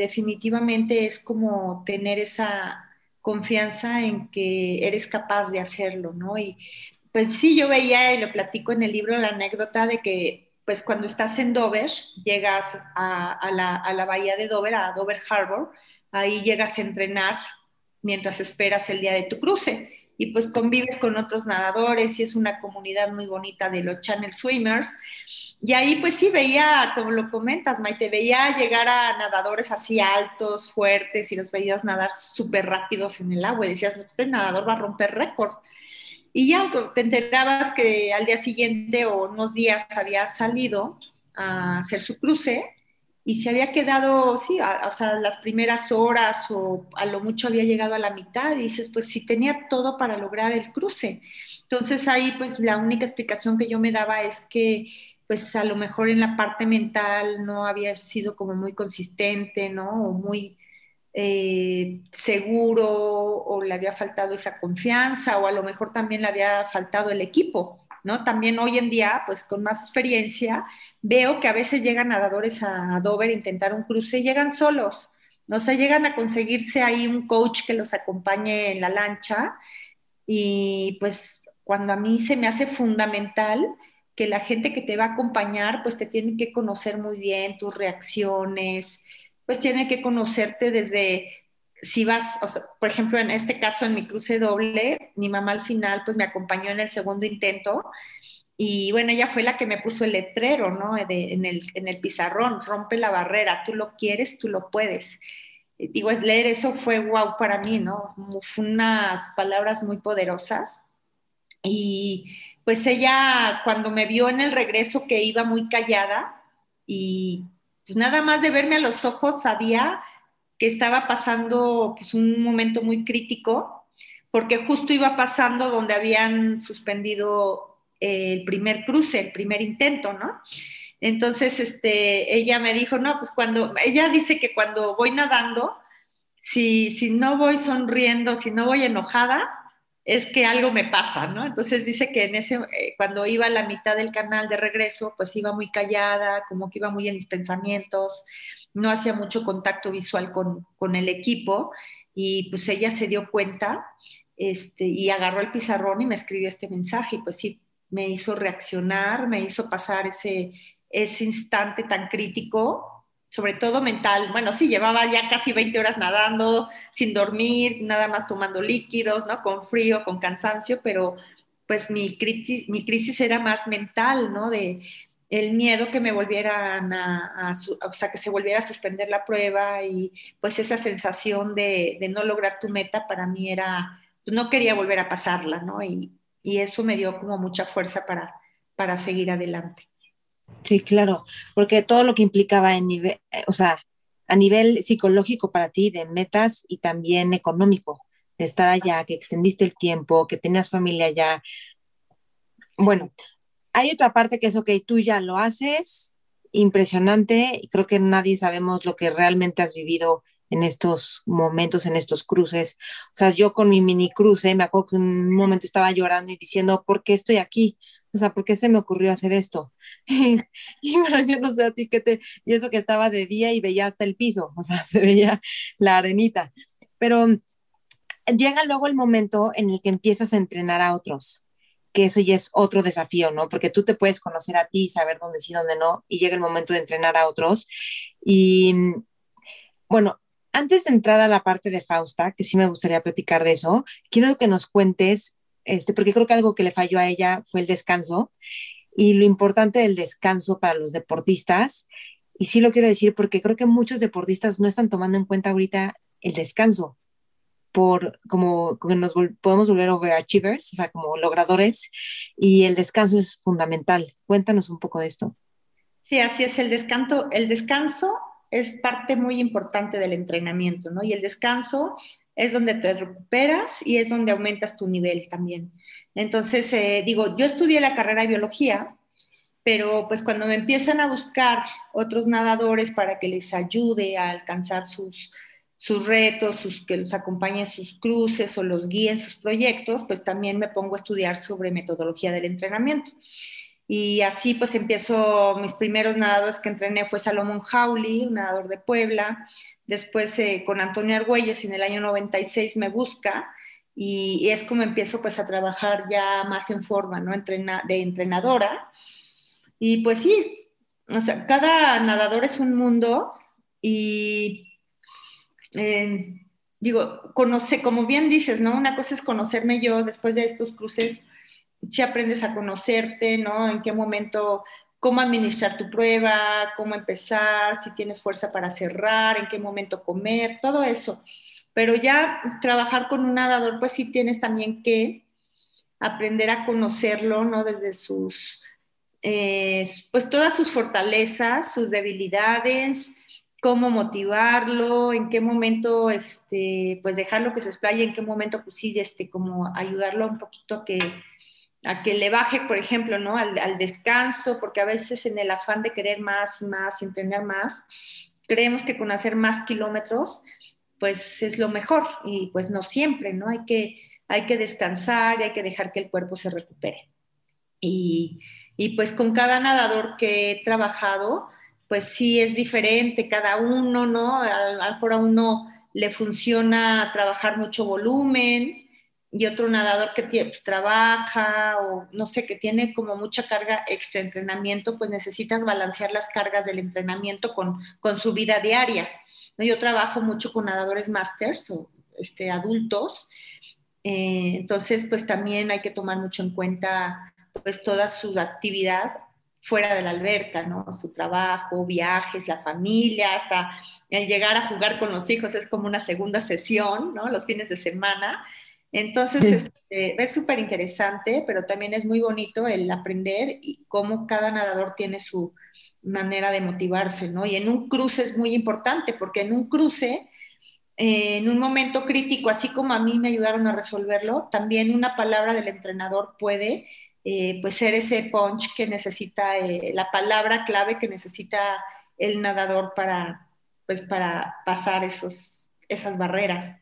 definitivamente es como tener esa confianza en que eres capaz de hacerlo, ¿no? Y pues sí, yo veía y lo platico en el libro la anécdota de que pues cuando estás en Dover, llegas a, a, la, a la bahía de Dover, a Dover Harbor, ahí llegas a entrenar mientras esperas el día de tu cruce y pues convives con otros nadadores y es una comunidad muy bonita de los channel swimmers. Y ahí pues sí veía, como lo comentas, Maite, veía llegar a nadadores así altos, fuertes y los veías nadar súper rápidos en el agua y decías, este nadador va a romper récord. Y ya te enterabas que al día siguiente o unos días había salido a hacer su cruce y se había quedado, sí, o sea, las primeras horas o a lo mucho había llegado a la mitad y dices, pues sí tenía todo para lograr el cruce. Entonces ahí pues la única explicación que yo me daba es que pues a lo mejor en la parte mental no había sido como muy consistente, ¿no? O muy eh, seguro o le había faltado esa confianza o a lo mejor también le había faltado el equipo ¿no? También hoy en día, pues con más experiencia, veo que a veces llegan nadadores a Dover a intentar un cruce y llegan solos, No sé, llegan a conseguirse ahí un coach que los acompañe en la lancha y pues cuando a mí se me hace fundamental que la gente que te va a acompañar pues te tiene que conocer muy bien tus reacciones, pues tiene que conocerte desde si vas, por ejemplo, en este caso en mi cruce doble, mi mamá al final pues me acompañó en el segundo intento y bueno, ella fue la que me puso el letrero, ¿no? en, el, en el pizarrón, rompe la barrera, tú lo quieres, tú lo puedes. Digo, leer eso fue wow para mí, ¿no? Fue unas palabras muy poderosas. Y pues ella, cuando me vio en el regreso que iba muy callada y pues nada más de verme a los ojos sabía que estaba pasando pues, un momento muy crítico, porque justo iba pasando donde habían suspendido el primer cruce, el primer intento, ¿no? Entonces, este, ella me dijo, no, pues cuando, ella dice que cuando voy nadando, si, si no voy sonriendo, si no voy enojada, es que algo me pasa, ¿no? Entonces dice que en ese, eh, cuando iba a la mitad del canal de regreso, pues iba muy callada, como que iba muy en mis pensamientos, no hacía mucho contacto visual con, con el equipo y pues ella se dio cuenta este, y agarró el pizarrón y me escribió este mensaje y pues sí, me hizo reaccionar, me hizo pasar ese, ese instante tan crítico, sobre todo mental. Bueno, sí, llevaba ya casi 20 horas nadando, sin dormir, nada más tomando líquidos, ¿no? Con frío, con cansancio, pero pues mi crisis, mi crisis era más mental, ¿no? De el miedo que me volvieran a, o sea, que se volviera a suspender la prueba y pues esa sensación de, de no lograr tu meta para mí era, no quería volver a pasarla, ¿no? Y, y eso me dio como mucha fuerza para, para seguir adelante. Sí, claro, porque todo lo que implicaba en nivel, eh, o sea, a nivel psicológico para ti, de metas y también económico, de estar allá, que extendiste el tiempo, que tenías familia allá. Bueno, hay otra parte que es, ok, tú ya lo haces, impresionante, y creo que nadie sabemos lo que realmente has vivido en estos momentos, en estos cruces. O sea, yo con mi mini cruce, me acuerdo que en un momento estaba llorando y diciendo, ¿por qué estoy aquí? O sea, ¿por qué se me ocurrió hacer esto? y bueno, yo no sé a ti qué te... Y eso que estaba de día y veía hasta el piso, o sea, se veía la arenita. Pero llega luego el momento en el que empiezas a entrenar a otros que eso ya es otro desafío, ¿no? Porque tú te puedes conocer a ti, saber dónde sí, dónde no, y llega el momento de entrenar a otros. Y bueno, antes de entrar a la parte de Fausta, que sí me gustaría platicar de eso, quiero que nos cuentes, este, porque creo que algo que le falló a ella fue el descanso y lo importante del descanso para los deportistas. Y sí lo quiero decir porque creo que muchos deportistas no están tomando en cuenta ahorita el descanso por como, como nos podemos volver overachievers, o sea, como logradores, y el descanso es fundamental. Cuéntanos un poco de esto. Sí, así es, el descanso, el descanso es parte muy importante del entrenamiento, ¿no? Y el descanso es donde te recuperas y es donde aumentas tu nivel también. Entonces, eh, digo, yo estudié la carrera de biología, pero pues cuando me empiezan a buscar otros nadadores para que les ayude a alcanzar sus, sus retos, sus, que los acompañen sus cruces o los guíen sus proyectos, pues también me pongo a estudiar sobre metodología del entrenamiento. Y así pues empiezo, mis primeros nadadores que entrené fue Salomón Jauli, un nadador de Puebla. Después eh, con Antonio Argüelles en el año 96 me busca y, es como empiezo pues a trabajar ya más en forma, ¿no? de entrenadora. Y pues sí, o sea, cada nadador es un mundo y eh, digo, conoce, como bien dices, ¿no? Una cosa es conocerme yo después de estos cruces si aprendes a conocerte, ¿no? En qué momento, cómo administrar tu prueba, cómo empezar, si tienes fuerza para cerrar, en qué momento comer, todo eso. Pero ya trabajar con un nadador, pues sí tienes también que aprender a conocerlo, ¿no? Desde sus, eh, pues todas sus fortalezas, sus debilidades, cómo motivarlo, en qué momento, este, pues dejarlo que se explaye, en qué momento, pues sí, este, como ayudarlo un poquito a que a que le baje, por ejemplo, ¿no? Al, descanso, porque a veces en el afán de querer más y más entrenar más, creemos que con hacer más kilómetros, pues es lo mejor y pues no siempre, ¿no? Hay que, hay que descansar y hay que dejar que el cuerpo se recupere. Y, y pues con cada nadador que he trabajado, pues sí es diferente cada uno, ¿no? A lo mejor a uno le funciona trabajar mucho volumen y otro nadador que trabaja o no sé, que tiene como mucha carga extra entrenamiento, pues necesitas balancear las cargas del entrenamiento con, con su vida diaria. Yo trabajo mucho con nadadores masters o este, adultos, eh, entonces pues también hay que tomar mucho en cuenta pues toda su actividad fuera de la alberca, ¿no? Su trabajo, viajes, la familia, hasta el llegar a jugar con los hijos es como una segunda sesión, ¿no? Los fines de semana. Entonces este, es súper interesante, pero también es muy bonito el aprender y cómo cada nadador tiene su manera de motivarse, ¿no? Y en un cruce es muy importante, porque en un cruce, eh, en un momento crítico, así como a mí me ayudaron a resolverlo, también una palabra del entrenador puede eh, pues ser ese punch que necesita, eh, la palabra clave que necesita el nadador para, pues para pasar esos, esas barreras.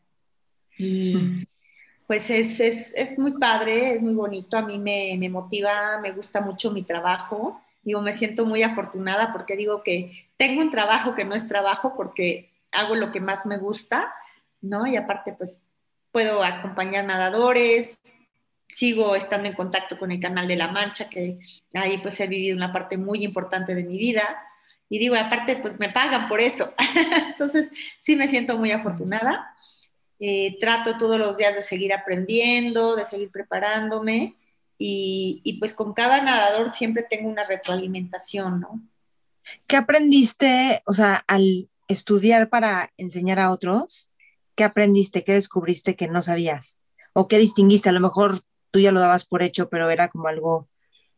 Y pues es, es, es, muy padre, es muy bonito, a mí me, me, motiva, me gusta mucho mi trabajo. Digo, me siento muy afortunada porque digo que tengo un trabajo que no es trabajo porque hago lo que más me gusta, ¿no? Y aparte, pues puedo acompañar nadadores, sigo estando en contacto con el Canal de la Mancha, que ahí pues he vivido una parte muy importante de mi vida. Y digo, aparte, pues me pagan por eso. Entonces, sí me siento muy afortunada. Eh, trato todos los días de seguir aprendiendo, de seguir preparándome. Y, y, pues con cada nadador siempre tengo una retroalimentación, ¿no? ¿Qué aprendiste, o sea, al estudiar para enseñar a otros? ¿Qué aprendiste? ¿Qué descubriste que no sabías? ¿O qué distinguiste? A lo mejor tú ya lo dabas por hecho, pero era como algo...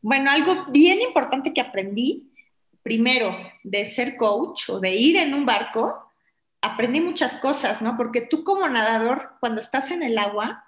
Bueno, algo bien importante que aprendí, primero, de ser coach o de ir en un barco, aprendí muchas cosas, ¿no? Porque tú como nadador, cuando estás en el agua,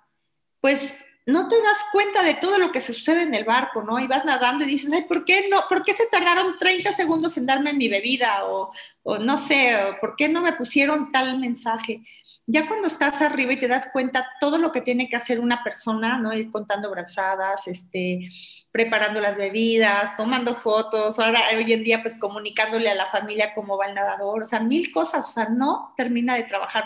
pues no te das cuenta de todo lo que sucede en el barco, ¿no? Y vas nadando y dices, ay, ¿por qué no? ¿Por qué se tardaron 30 segundos en darme mi bebida? O, o no sé, ¿por qué no me pusieron tal mensaje? ya cuando estás arriba y te das cuenta todo lo que tiene que hacer una persona, ¿no? Ir contando brazadas, este, preparando las bebidas, tomando fotos, ahora hoy en día pues comunicándole a la familia cómo va el nadador, o sea, mil cosas, o sea, no termina de trabajar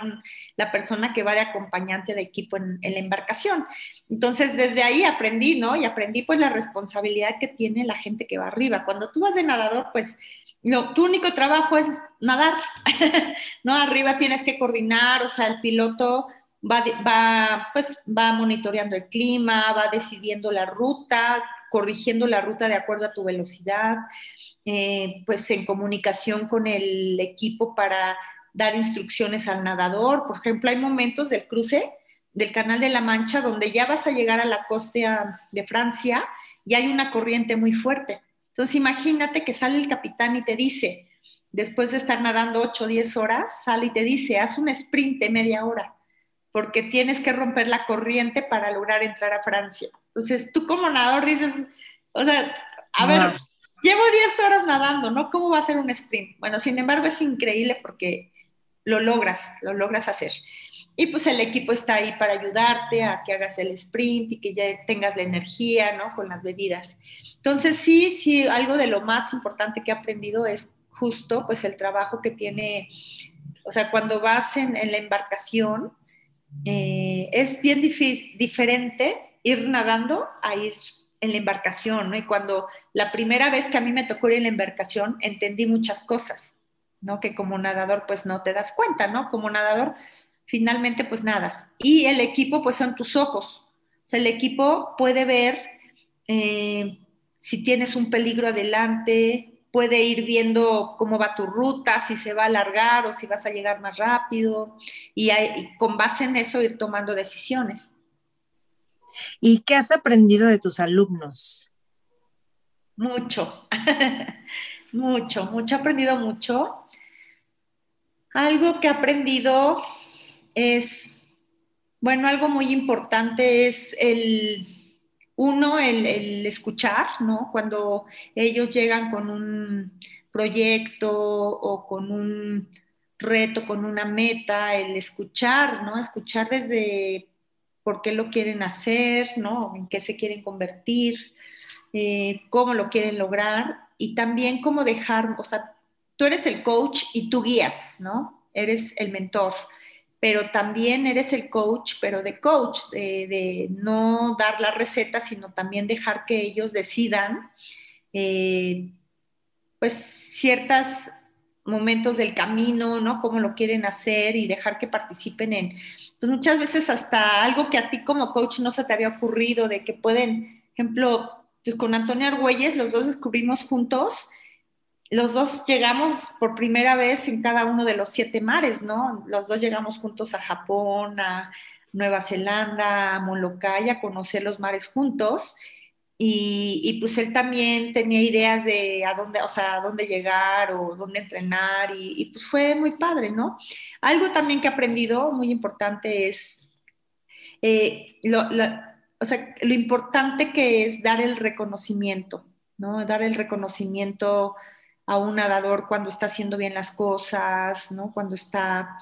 la persona que va de acompañante de equipo en, la embarcación. Entonces, desde ahí aprendí, ¿no? Y aprendí pues la responsabilidad que tiene la gente que va arriba. Cuando tú vas de nadador, pues no, tu único trabajo es nadar, ¿no? Arriba tienes que coordinar, o sea, el piloto va, va, pues, va monitoreando el clima, va decidiendo la ruta, corrigiendo la ruta de acuerdo a tu velocidad, eh, pues en comunicación con el equipo para dar instrucciones al nadador. Por ejemplo, hay momentos del cruce del Canal de la Mancha donde ya vas a llegar a la costa de Francia y hay una corriente muy fuerte entonces imagínate que sale el capitán y te dice, después de estar nadando 8 o 10 horas, sale y te dice, haz un sprint de media hora, porque tienes que romper la corriente para lograr entrar a Francia. Entonces tú como nadador dices, o sea, a ver, llevo 10 horas nadando, ¿no? ¿Cómo va a ser un sprint? Bueno, sin embargo es increíble porque lo logras, lo logras hacer. Y pues el equipo está ahí para ayudarte a que hagas el sprint y que ya tengas la energía, ¿no? Con las bebidas. Entonces sí, sí, algo de lo más importante que he aprendido es justo pues el trabajo que tiene, o sea, cuando vas en, la embarcación, eh, es bien diferente ir nadando a ir en la embarcación, ¿no? Y cuando la primera vez que a mí me tocó ir en la embarcación, entendí muchas cosas, ¿no? Que como nadador pues no te das cuenta, ¿no? Como nadador finalmente pues nadas. Y el equipo pues son tus ojos. O sea, el equipo puede ver eh, si tienes un peligro adelante, puede ir viendo cómo va tu ruta, si se va a alargar o si vas a llegar más rápido. Y, con base en eso ir tomando decisiones. ¿Y qué has aprendido de tus alumnos? Mucho, mucho, mucho, he aprendido mucho. Algo que he aprendido es, bueno, algo muy importante es el, uno, el, escuchar, ¿no? Cuando ellos llegan con un proyecto o con un reto, con una meta, el escuchar, ¿no? Escuchar desde por qué lo quieren hacer, ¿no? En qué se quieren convertir, eh, cómo lo quieren lograr y también cómo dejar, o sea, tú eres el coach y tú guías, ¿no? Eres el mentor, pero también eres el coach, pero de coach, de, no dar la receta, sino también dejar que ellos decidan, eh, pues, ciertos momentos del camino, ¿no? Cómo lo quieren hacer y dejar que participen en, pues muchas veces hasta algo que a ti como coach no se te había ocurrido, de que pueden, ejemplo, pues con Antonio Argüelles, los dos descubrimos juntos los dos llegamos por primera vez en cada uno de los siete mares, ¿no? Los dos llegamos juntos a Japón, a Nueva Zelanda, a Molokai, a conocer los mares juntos. Y, pues él también tenía ideas de a dónde, o sea, a dónde llegar o dónde entrenar y, pues fue muy padre, ¿no? Algo también que he aprendido muy importante es eh, lo, o sea, lo importante que es dar el reconocimiento, ¿no? Dar el reconocimiento a un nadador cuando está haciendo bien las cosas, ¿no? Cuando está,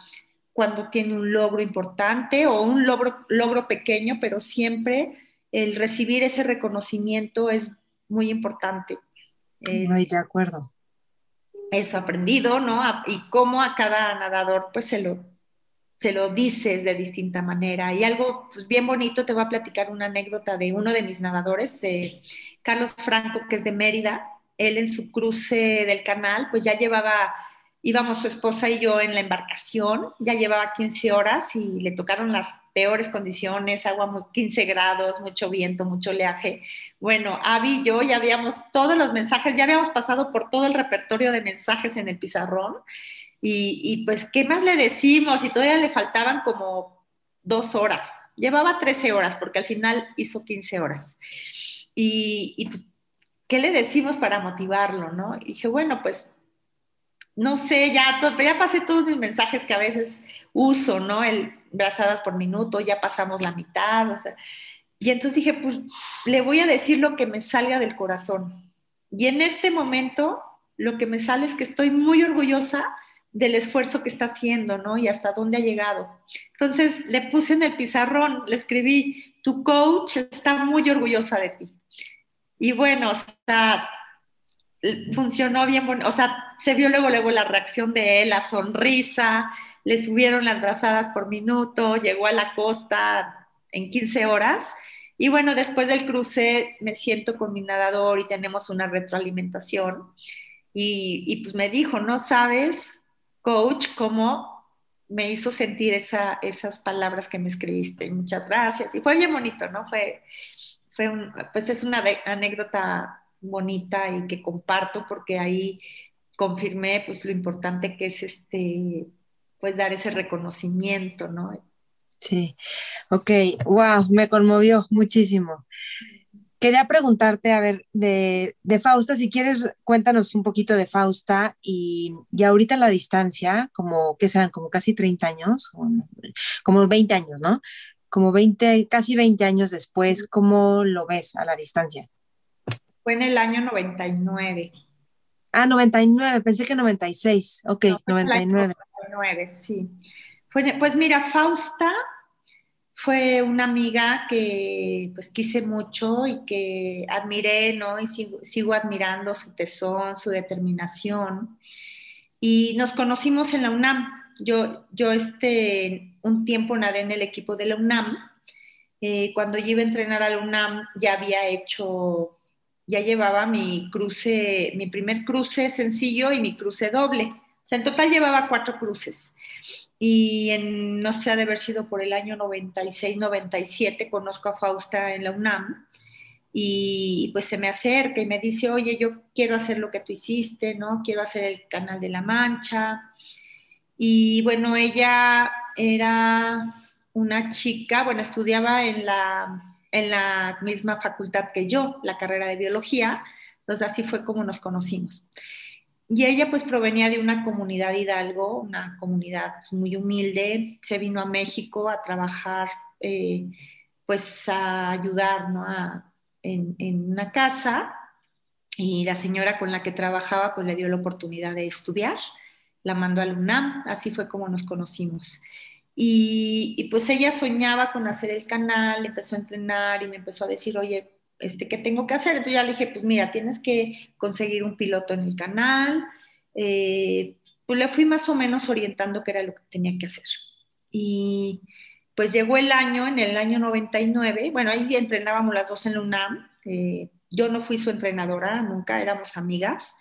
cuando tiene un logro importante o un logro, logro pequeño, pero siempre el recibir ese reconocimiento es muy importante. Muy de acuerdo. Eso aprendido, ¿no? Y cómo a cada nadador pues se lo, se lo dices de distinta manera. Y algo pues, bien bonito, te voy a platicar una anécdota de uno de mis nadadores, eh, Carlos Franco, que es de Mérida, él en su cruce del canal, pues ya llevaba, íbamos su esposa y yo en la embarcación, ya llevaba 15 horas y le tocaron las peores condiciones, agua 15 grados, mucho viento, mucho oleaje. Bueno, Avi y yo ya habíamos todos los mensajes, ya habíamos pasado por todo el repertorio de mensajes en el pizarrón y, y pues, ¿qué más le decimos? Y todavía le faltaban como dos horas. Llevaba 13 horas porque al final hizo 15 horas. Y, y pues ¿qué le decimos para motivarlo, no? Y dije, bueno, pues, no sé, ya, ya pasé todos mis mensajes que a veces uso, ¿no? El brazadas por minuto, ya pasamos la mitad, o sea, y entonces dije, pues, le voy a decir lo que me salga del corazón. Y en este momento, lo que me sale es que estoy muy orgullosa del esfuerzo que está haciendo, ¿no? Y hasta dónde ha llegado. Entonces le puse en el pizarrón, le escribí, tu coach está muy orgullosa de ti. Y bueno, o funcionó bien, o sea, se vio luego, luego la reacción de él, la sonrisa, le subieron las brazadas por minuto, llegó a la costa en 15 horas. Y bueno, después del cruce me siento con mi nadador y tenemos una retroalimentación. Y, y pues me dijo, no sabes, coach, cómo me hizo sentir esa, esas palabras que me escribiste. Muchas gracias. Y fue bien bonito, ¿no? Fue, pues es una anécdota bonita y que comparto porque ahí confirmé pues lo importante que es este, pues dar ese reconocimiento, ¿no? Sí, ok, wow, me conmovió muchísimo. Quería preguntarte, a ver, de, Fausta, si quieres, cuéntanos un poquito de Fausta y, y ahorita la distancia, como que serán como casi 30 años, como 20 años, ¿no? como 20, casi 20 años después, ¿cómo lo ves a la distancia? Fue en el año 99. Ah, 99, pensé que 96. Ok, 99. 99, sí. pues mira, Fausta fue una amiga que pues quise mucho y que admiré, ¿no? Y sigo, sigo admirando su tesón, su determinación. Y nos conocimos en la UNAM. Yo, yo este, un tiempo nadé en el equipo de la UNAM. Eh, cuando yo iba a entrenar a la UNAM ya había hecho, ya llevaba mi cruce, mi primer cruce sencillo y mi cruce doble. O sea, en total llevaba cuatro cruces. Y en, no sé, ha de haber sido por el año 96, 97, conozco a Fausta en la UNAM y pues se me acerca y me dice, oye, yo quiero hacer lo que tú hiciste, ¿no? Quiero hacer el Canal de la Mancha. Y bueno, ella era una chica, bueno, estudiaba en la, en la misma facultad que yo, la carrera de biología, entonces así fue como nos conocimos. Y ella pues provenía de una comunidad hidalgo, una comunidad muy humilde, se vino a México a trabajar, eh, pues a ayudar ¿no? en, en, una casa y la señora con la que trabajaba pues le dio la oportunidad de estudiar la mandó al UNAM, así fue como nos conocimos. Y, pues ella soñaba con hacer el canal, empezó a entrenar y me empezó a decir, oye, este, ¿qué tengo que hacer? Entonces ya le dije, pues mira, tienes que conseguir un piloto en el canal, eh, pues le fui más o menos orientando qué era lo que tenía que hacer. Y pues llegó el año, en el año 99, bueno, ahí entrenábamos las dos en la UNAM, eh, yo no fui su entrenadora, nunca éramos amigas,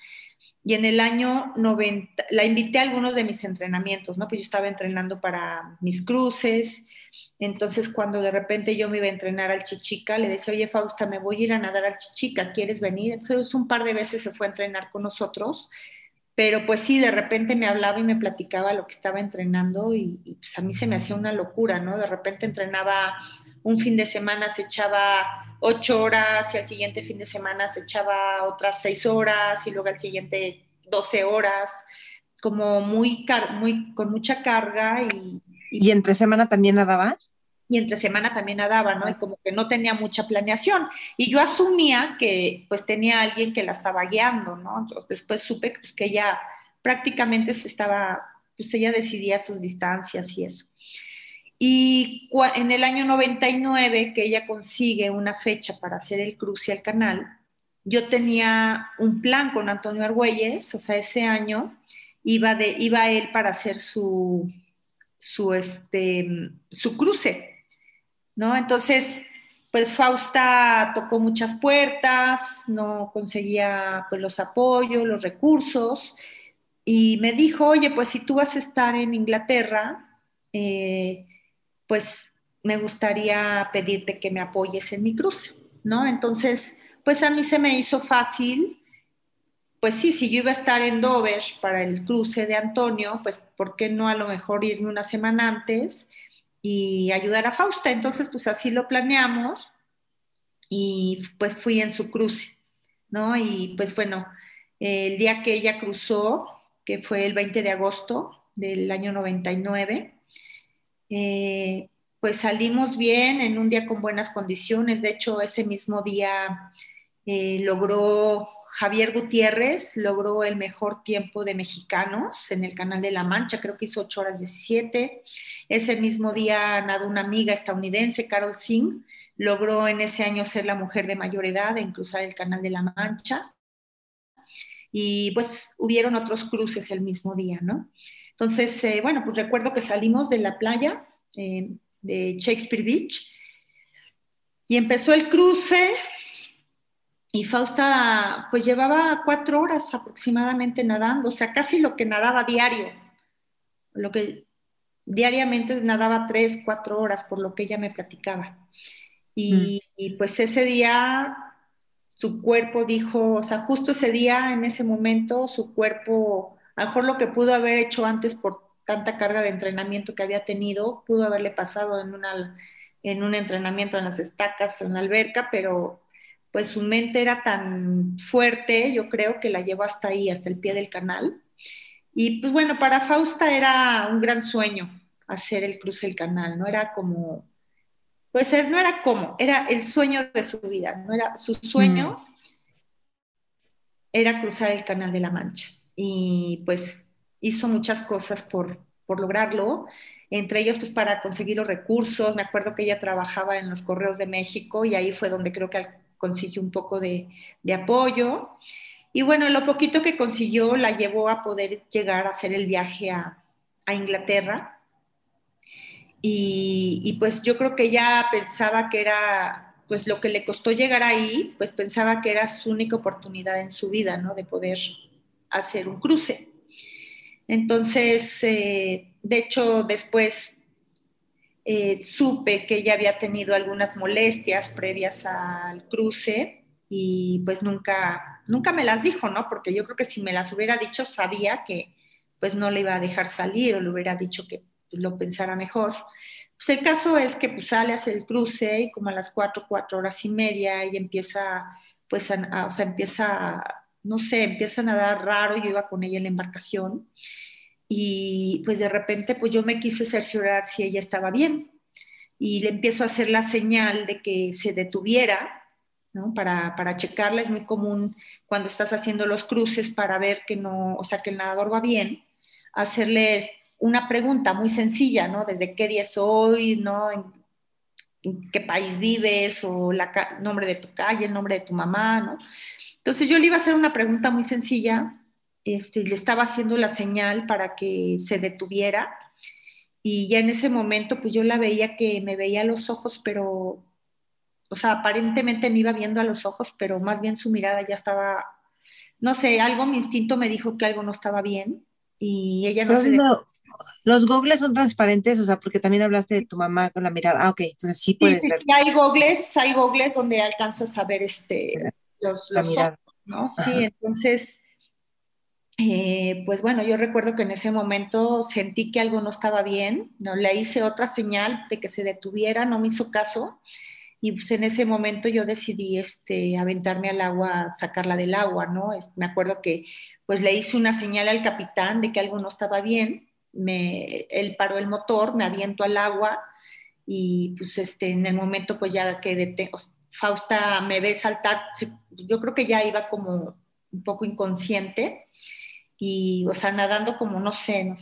y en el año 90, la invité a algunos de mis entrenamientos, ¿no? Pues yo estaba entrenando para mis cruces, entonces cuando de repente yo me iba a entrenar al Chichica, le decía, oye Fausta, me voy a ir a nadar al Chichica, ¿quieres venir? Entonces un par de veces se fue a entrenar con nosotros, pero pues sí, de repente me hablaba y me platicaba lo que estaba entrenando y, y pues a mí se me hacía una locura, ¿no? De repente entrenaba un fin de semana, se echaba ocho horas y al siguiente fin de semana se echaba otras seis horas y luego al siguiente doce horas, como muy, muy con mucha carga y, y... entre semana también nadaba? y entre semana también nadaba, ¿no? Y como que no tenía mucha planeación. Y yo asumía que pues tenía alguien que la estaba guiando, ¿no? Entonces, después supe pues, que ella prácticamente se estaba, pues ella decidía sus distancias y eso. Y en el año 99, que ella consigue una fecha para hacer el cruce al canal, yo tenía un plan con Antonio Argüelles, o sea, ese año iba, de, iba él para hacer su, su, este, su cruce, ¿no? Entonces, pues Fausta tocó muchas puertas, no conseguía pues, los apoyos, los recursos, y me dijo, oye, pues si tú vas a estar en Inglaterra, eh, pues me gustaría pedirte que me apoyes en mi cruce, ¿no? Entonces, pues a mí se me hizo fácil, pues sí, si yo iba a estar en Dover para el cruce de Antonio, pues ¿por qué no a lo mejor irme una semana antes y ayudar a Fausta? Entonces, pues así lo planeamos y pues fui en su cruce, ¿no? Y pues bueno, el día que ella cruzó, que fue el 20 de agosto del año 99, eh, pues salimos bien, en un día con buenas condiciones. De hecho, ese mismo día eh, logró Javier Gutiérrez, logró el mejor tiempo de mexicanos en el Canal de la Mancha, creo que hizo 8 horas 17. Ese mismo día nadó una amiga estadounidense, Carol Singh, logró en ese año ser la mujer de mayor edad en cruzar el Canal de la Mancha. Y pues hubieron otros cruces el mismo día, ¿no? Entonces, eh, bueno, pues recuerdo que salimos de la playa eh, de Shakespeare Beach y empezó el cruce y Fausta pues llevaba cuatro horas aproximadamente nadando, o sea, casi lo que nadaba diario, lo que diariamente nadaba tres, cuatro horas, por lo que ella me platicaba. Y, mm. y, pues ese día su cuerpo dijo, o sea, justo ese día, en ese momento, su cuerpo a lo mejor lo que pudo haber hecho antes por tanta carga de entrenamiento que había tenido, pudo haberle pasado en, una, en un entrenamiento en las estacas o en la alberca, pero pues su mente era tan fuerte, yo creo que la llevó hasta ahí, hasta el pie del canal. Y pues bueno, para Fausta era un gran sueño hacer el cruce del canal, no era como, pues no era como, era el sueño de su vida, no era su sueño, mm. era cruzar el canal de la Mancha y pues hizo muchas cosas por, por lograrlo, entre ellos pues para conseguir los recursos. Me acuerdo que ella trabajaba en los Correos de México y ahí fue donde creo que consiguió un poco de, de apoyo. Y bueno, lo poquito que consiguió la llevó a poder llegar a hacer el viaje a, a Inglaterra. Y, y, pues yo creo que ella pensaba que era, pues lo que le costó llegar ahí, pues pensaba que era su única oportunidad en su vida, ¿no? De poder hacer un cruce. Entonces, eh, de hecho, después eh, supe que ella había tenido algunas molestias previas al cruce y pues nunca, nunca me las dijo, ¿no? Porque yo creo que si me las hubiera dicho, sabía que pues no le iba a dejar salir o le hubiera dicho que lo pensara mejor. Pues el caso es que pues sale, hace el cruce y como a las cuatro, cuatro horas y media y empieza, pues, o sea, empieza no sé, empiezan a dar raro, yo iba con ella en la embarcación y pues de repente pues yo me quise cerciorar si ella estaba bien y le empiezo a hacer la señal de que se detuviera, ¿no? Para, para checarla, es muy común cuando estás haciendo los cruces para ver que no, o sea, que el nadador va bien, hacerles una pregunta muy sencilla, ¿no? Desde qué día es hoy, ¿no? En, qué país vives o el nombre de tu calle, el nombre de tu mamá, ¿no? Entonces yo le iba a hacer una pregunta muy sencilla este, le estaba haciendo la señal para que se detuviera y ya en ese momento pues yo la veía que me veía a los ojos, pero, o sea, aparentemente me iba viendo a los ojos, pero más bien su mirada ya estaba, no sé, algo, mi instinto me dijo que algo no estaba bien y ella no se... los gogles son transparentes, o sea, porque también hablaste de tu mamá con la mirada. Ah, ok, entonces sí puedes ver. hay gogles, hay gogles donde alcanzas a ver este, los, mirada. ¿no? Sí, entonces eh, pues bueno, yo recuerdo que en ese momento sentí que algo no estaba bien, ¿no? le hice otra señal de que se detuviera, no me hizo caso y pues en ese momento yo decidí este, aventarme al agua, sacarla del agua, ¿no? me acuerdo que pues le hice una señal al capitán de que algo no estaba bien, me, él paró el motor, me aviento al agua y pues este, en el momento pues ya que Fausta me ve saltar, yo creo que ya iba como un poco inconsciente y, o sea, nadando como, no sé, no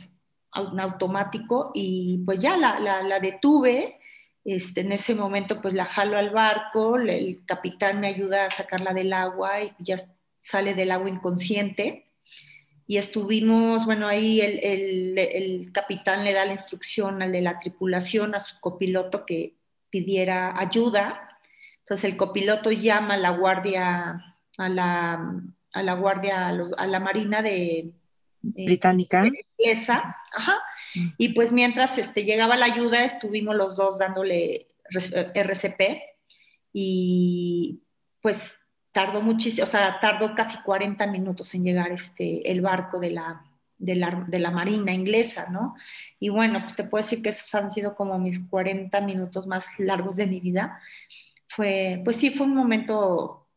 un automático y pues ya la, la, detuve. Este, en ese momento pues la jalo al barco, el capitán me ayuda a sacarla del agua y ya sale del agua inconsciente. Y estuvimos, bueno, ahí el, el, el, capitán le da la instrucción al de la tripulación, a su copiloto, que pidiera ayuda. Entonces el copiloto llama a la guardia, a la, a la Guardia, a, la Marina de eh, británica. Inglesa, ajá. Mm. Y pues mientras este, llegaba la ayuda, estuvimos los dos dándole RCP y pues tardó muchísimo, o sea, tardó casi 40 minutos en llegar este, el barco de la, de la, de la Marina inglesa, ¿no? Y bueno, te puedo decir que esos han sido como mis 40 minutos más largos de mi vida. Fue, pues sí, fue un momento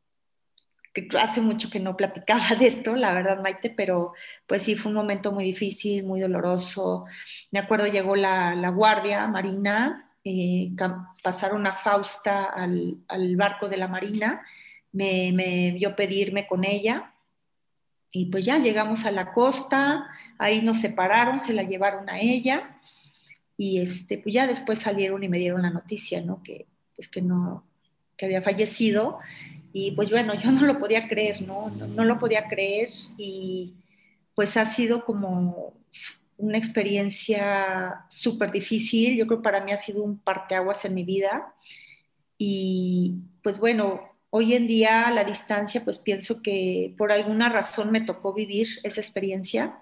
que hace mucho que no platicaba de esto, la verdad, Maite, pero pues sí, fue un momento muy difícil, muy doloroso. Me acuerdo, llegó la, la guardia marina, eh, pasaron a Fausta al, al, barco de la marina, me, vio pedirme con ella y pues ya llegamos a la costa, ahí nos separaron, se la llevaron a ella y este, pues ya después salieron y me dieron la noticia, ¿no? Que pues que no, que había fallecido y pues bueno, yo no lo podía creer, ¿no? No, lo podía creer y pues ha sido como una experiencia súper difícil. Yo creo que para mí ha sido un parteaguas en mi vida. Y pues bueno, hoy en día a la distancia, pues pienso que por alguna razón me tocó vivir esa experiencia.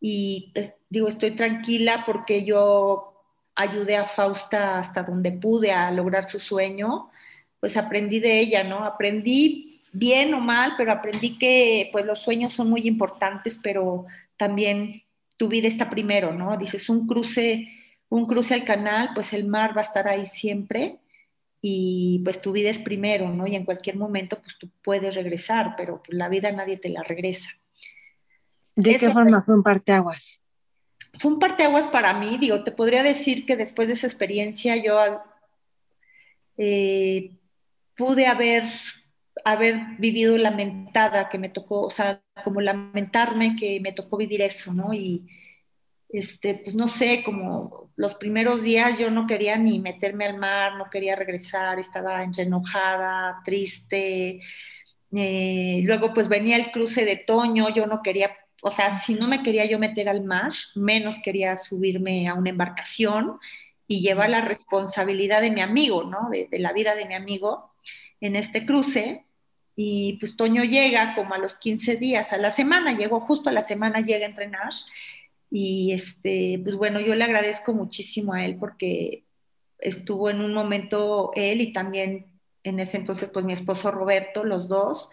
Y pues, digo, estoy tranquila porque yo ayudé a Fausta hasta donde pude a lograr su sueño pues aprendí de ella, ¿no? Aprendí bien o mal, pero aprendí que pues los sueños son muy importantes, pero también tu vida está primero, ¿no? Dices, un cruce, un cruce al canal, pues el mar va a estar ahí siempre y pues tu vida es primero, ¿no? Y en cualquier momento pues tú puedes regresar, pero pues, la vida nadie te la regresa. ¿De qué forma fue un parteaguas? Fue un parteaguas para mí, digo, te podría decir que después de esa experiencia yo eh, pude haber, haber vivido lamentada que me tocó, o sea, como lamentarme que me tocó vivir eso, ¿no? Y, este, pues no sé, como los primeros días yo no quería ni meterme al mar, no quería regresar, estaba enojada, triste. Eh, luego pues venía el cruce de Toño, yo no quería, o sea, si no me quería yo meter al mar, menos quería subirme a una embarcación y llevar la responsabilidad de mi amigo, ¿no? de la vida de mi amigo en este cruce y pues Toño llega como a los 15 días, a la semana, llegó justo a la semana, llega a entrenar y este, pues bueno, yo le agradezco muchísimo a él porque estuvo en un momento él y también en ese entonces pues mi esposo Roberto, los dos,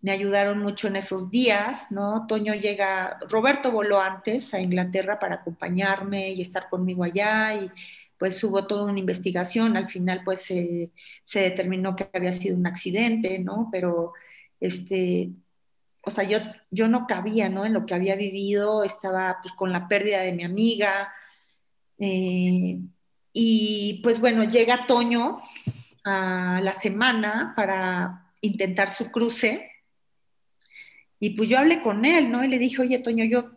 me ayudaron mucho en esos días, ¿no? Toño llega, Roberto voló antes a Inglaterra para acompañarme y estar conmigo allá y pues hubo toda una investigación, al final pues se determinó que había sido un accidente, ¿no? Pero, este, o sea, yo, yo no cabía, ¿no? En lo que había vivido, estaba pues con la pérdida de mi amiga, eh, y pues bueno, llega Toño a la semana para intentar su cruce, y pues yo hablé con él, ¿no? Y le dije, oye, Toño, yo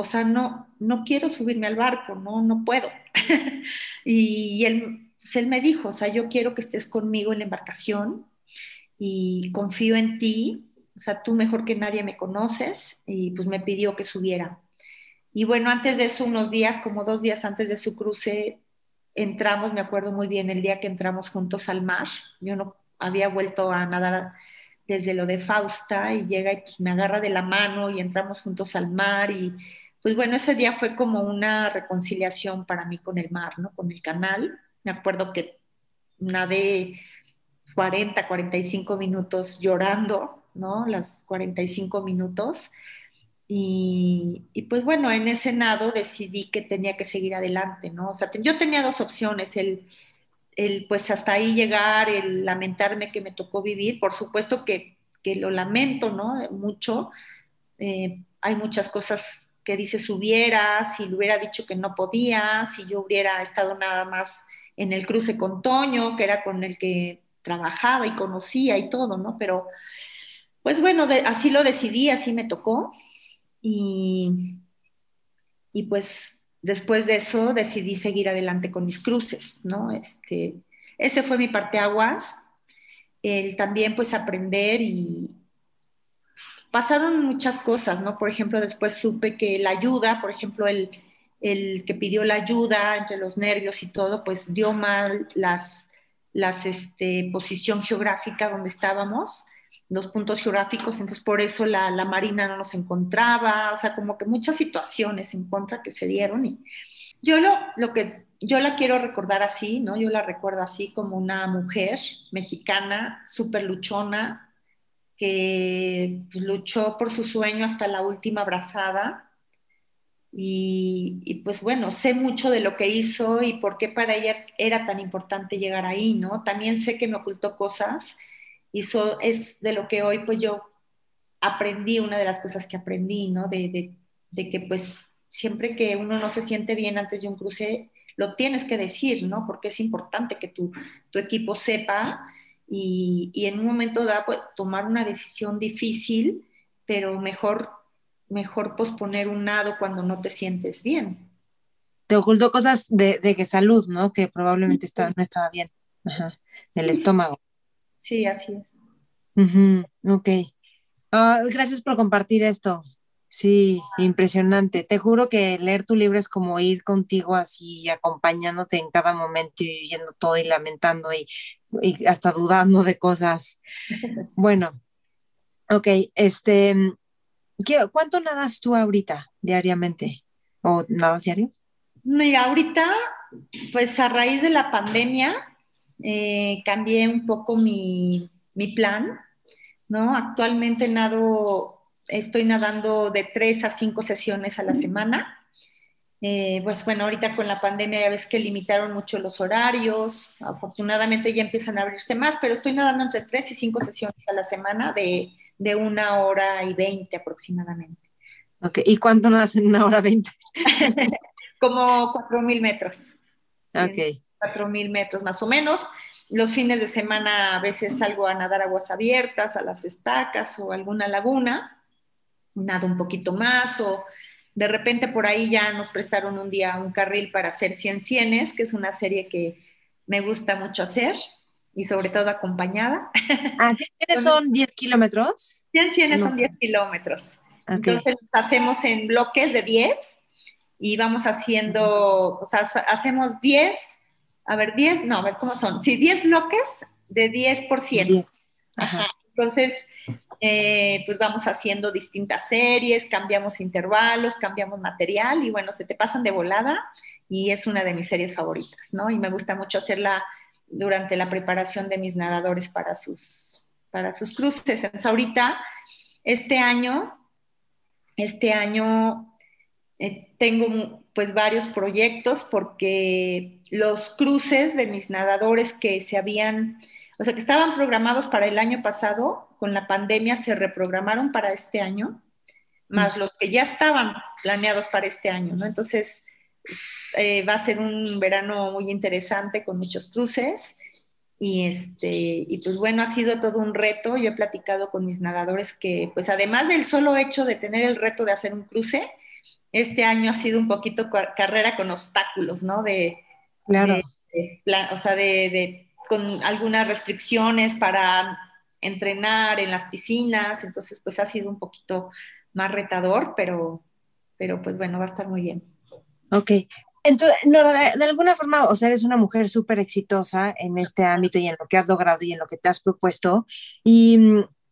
o sea, no, no quiero subirme al barco, no, no puedo. y él, pues él me dijo, o sea, yo quiero que estés conmigo en la embarcación y confío en ti, o sea, tú mejor que nadie me conoces y pues me pidió que subiera. Y bueno, antes de eso, unos días, como dos días antes de su cruce, entramos, me acuerdo muy bien, el día que entramos juntos al mar. Yo no había vuelto a nadar desde lo de Fausta y llega y pues me agarra de la mano y entramos juntos al mar y pues bueno, ese día fue como una reconciliación para mí con el mar, ¿no? Con el canal. Me acuerdo que nadé 40, 45 minutos llorando, ¿no? Las 45 minutos. Y, y, pues bueno, en ese nado decidí que tenía que seguir adelante, ¿no? O sea, yo tenía dos opciones, el, el pues hasta ahí llegar, el lamentarme que me tocó vivir, por supuesto que, que lo lamento, ¿no? Mucho. Eh, hay muchas cosas que dices hubiera, si le hubiera dicho que no podía, si yo hubiera estado nada más en el cruce con Toño, que era con el que trabajaba y conocía y todo, ¿no? Pero, pues bueno, así lo decidí, así me tocó. Y, y pues después de eso decidí seguir adelante con mis cruces, ¿no? Este, ese fue mi parteaguas. El también pues aprender y, pasaron muchas cosas, ¿no? Por ejemplo, después supe que la ayuda, por ejemplo, el, el que pidió la ayuda entre los nervios y todo, pues dio mal las, las este, posición geográfica donde estábamos, los puntos geográficos, entonces por eso la, la, Marina no nos encontraba, o sea, como que muchas situaciones en contra que se dieron y yo lo, lo que yo la quiero recordar así, ¿no? Yo la recuerdo así como una mujer mexicana, súper luchona, que pues, luchó por su sueño hasta la última brazada. Y, pues bueno, sé mucho de lo que hizo y por qué para ella era tan importante llegar ahí, ¿no? También sé que me ocultó cosas y eso es de lo que hoy pues yo aprendí, una de las cosas que aprendí, ¿no? De, de que pues siempre que uno no se siente bien antes de un cruce, lo tienes que decir, ¿no? Porque es importante que tu, tu equipo sepa y, en un momento dado pues, tomar una decisión difícil, pero mejor, mejor posponer un nado cuando no te sientes bien. Te ocultó cosas de, de que salud, ¿no? Que probablemente no estaba bien. Ajá. El estómago. Sí, así es. Ok. Ah, gracias por compartir esto. Sí, impresionante. Te juro que leer tu libro es como ir contigo así, acompañándote en cada momento y viendo todo y lamentando y y hasta dudando de cosas. Bueno, ok, este, ¿qué, ¿cuánto nadas tú ahorita diariamente? ¿O nadas diario? Mira, ahorita, pues a raíz de la pandemia, eh, cambié un poco mi, mi plan, ¿no? Actualmente nado, estoy nadando de tres a cinco sesiones a la semana eh, pues bueno, ahorita con la pandemia ya ves que limitaron mucho los horarios, afortunadamente ya empiezan a abrirse más, pero estoy nadando entre tres y cinco sesiones a la semana de, de una hora y veinte aproximadamente. Ok, ¿y cuánto nadas en una hora veinte? Como cuatro mil metros. Ok. Cuatro mil metros más o menos. Los fines de semana a veces salgo a nadar aguas abiertas, a las estacas o alguna laguna, nado un poquito más o de repente por ahí ya nos prestaron un día un carril para hacer 100 cienes, que es una serie que me gusta mucho hacer y sobre todo acompañada. Ah, ¿100 son 10 kilómetros? 100 cienes son 10 kilómetros. Entonces hacemos en bloques de 10 y vamos haciendo, o sea, hacemos 10, a ver, 10, no, a ver cómo son. Sí, 10 bloques de 10 por 100. 10. Ajá. Entonces, eh, pues vamos haciendo distintas series, cambiamos intervalos, cambiamos material y bueno, se te pasan de volada y es una de mis series favoritas, ¿no? Y me gusta mucho hacerla durante la preparación de mis nadadores para sus, para sus cruces. Entonces, ahorita, este año, este año eh, tengo pues varios proyectos porque los cruces de mis nadadores que se habían, o sea, que estaban programados para el año pasado, con la pandemia se reprogramaron para este año, más los que ya estaban planeados para este año, ¿no? Entonces, eh, va a ser un verano muy interesante con muchos cruces. Y, este, y pues bueno, ha sido todo un reto. Yo he platicado con mis nadadores que, pues además del solo hecho de tener el reto de hacer un cruce, este año ha sido un poquito carrera con obstáculos, ¿no? De, claro. o sea, de, con algunas restricciones para entrenar en las piscinas, entonces pues ha sido un poquito más retador, pero, pero pues bueno, va a estar muy bien. Ok. Entonces, Nora, de, alguna forma, o sea, eres una mujer súper exitosa en este ámbito y en lo que has logrado y en lo que te has propuesto. Y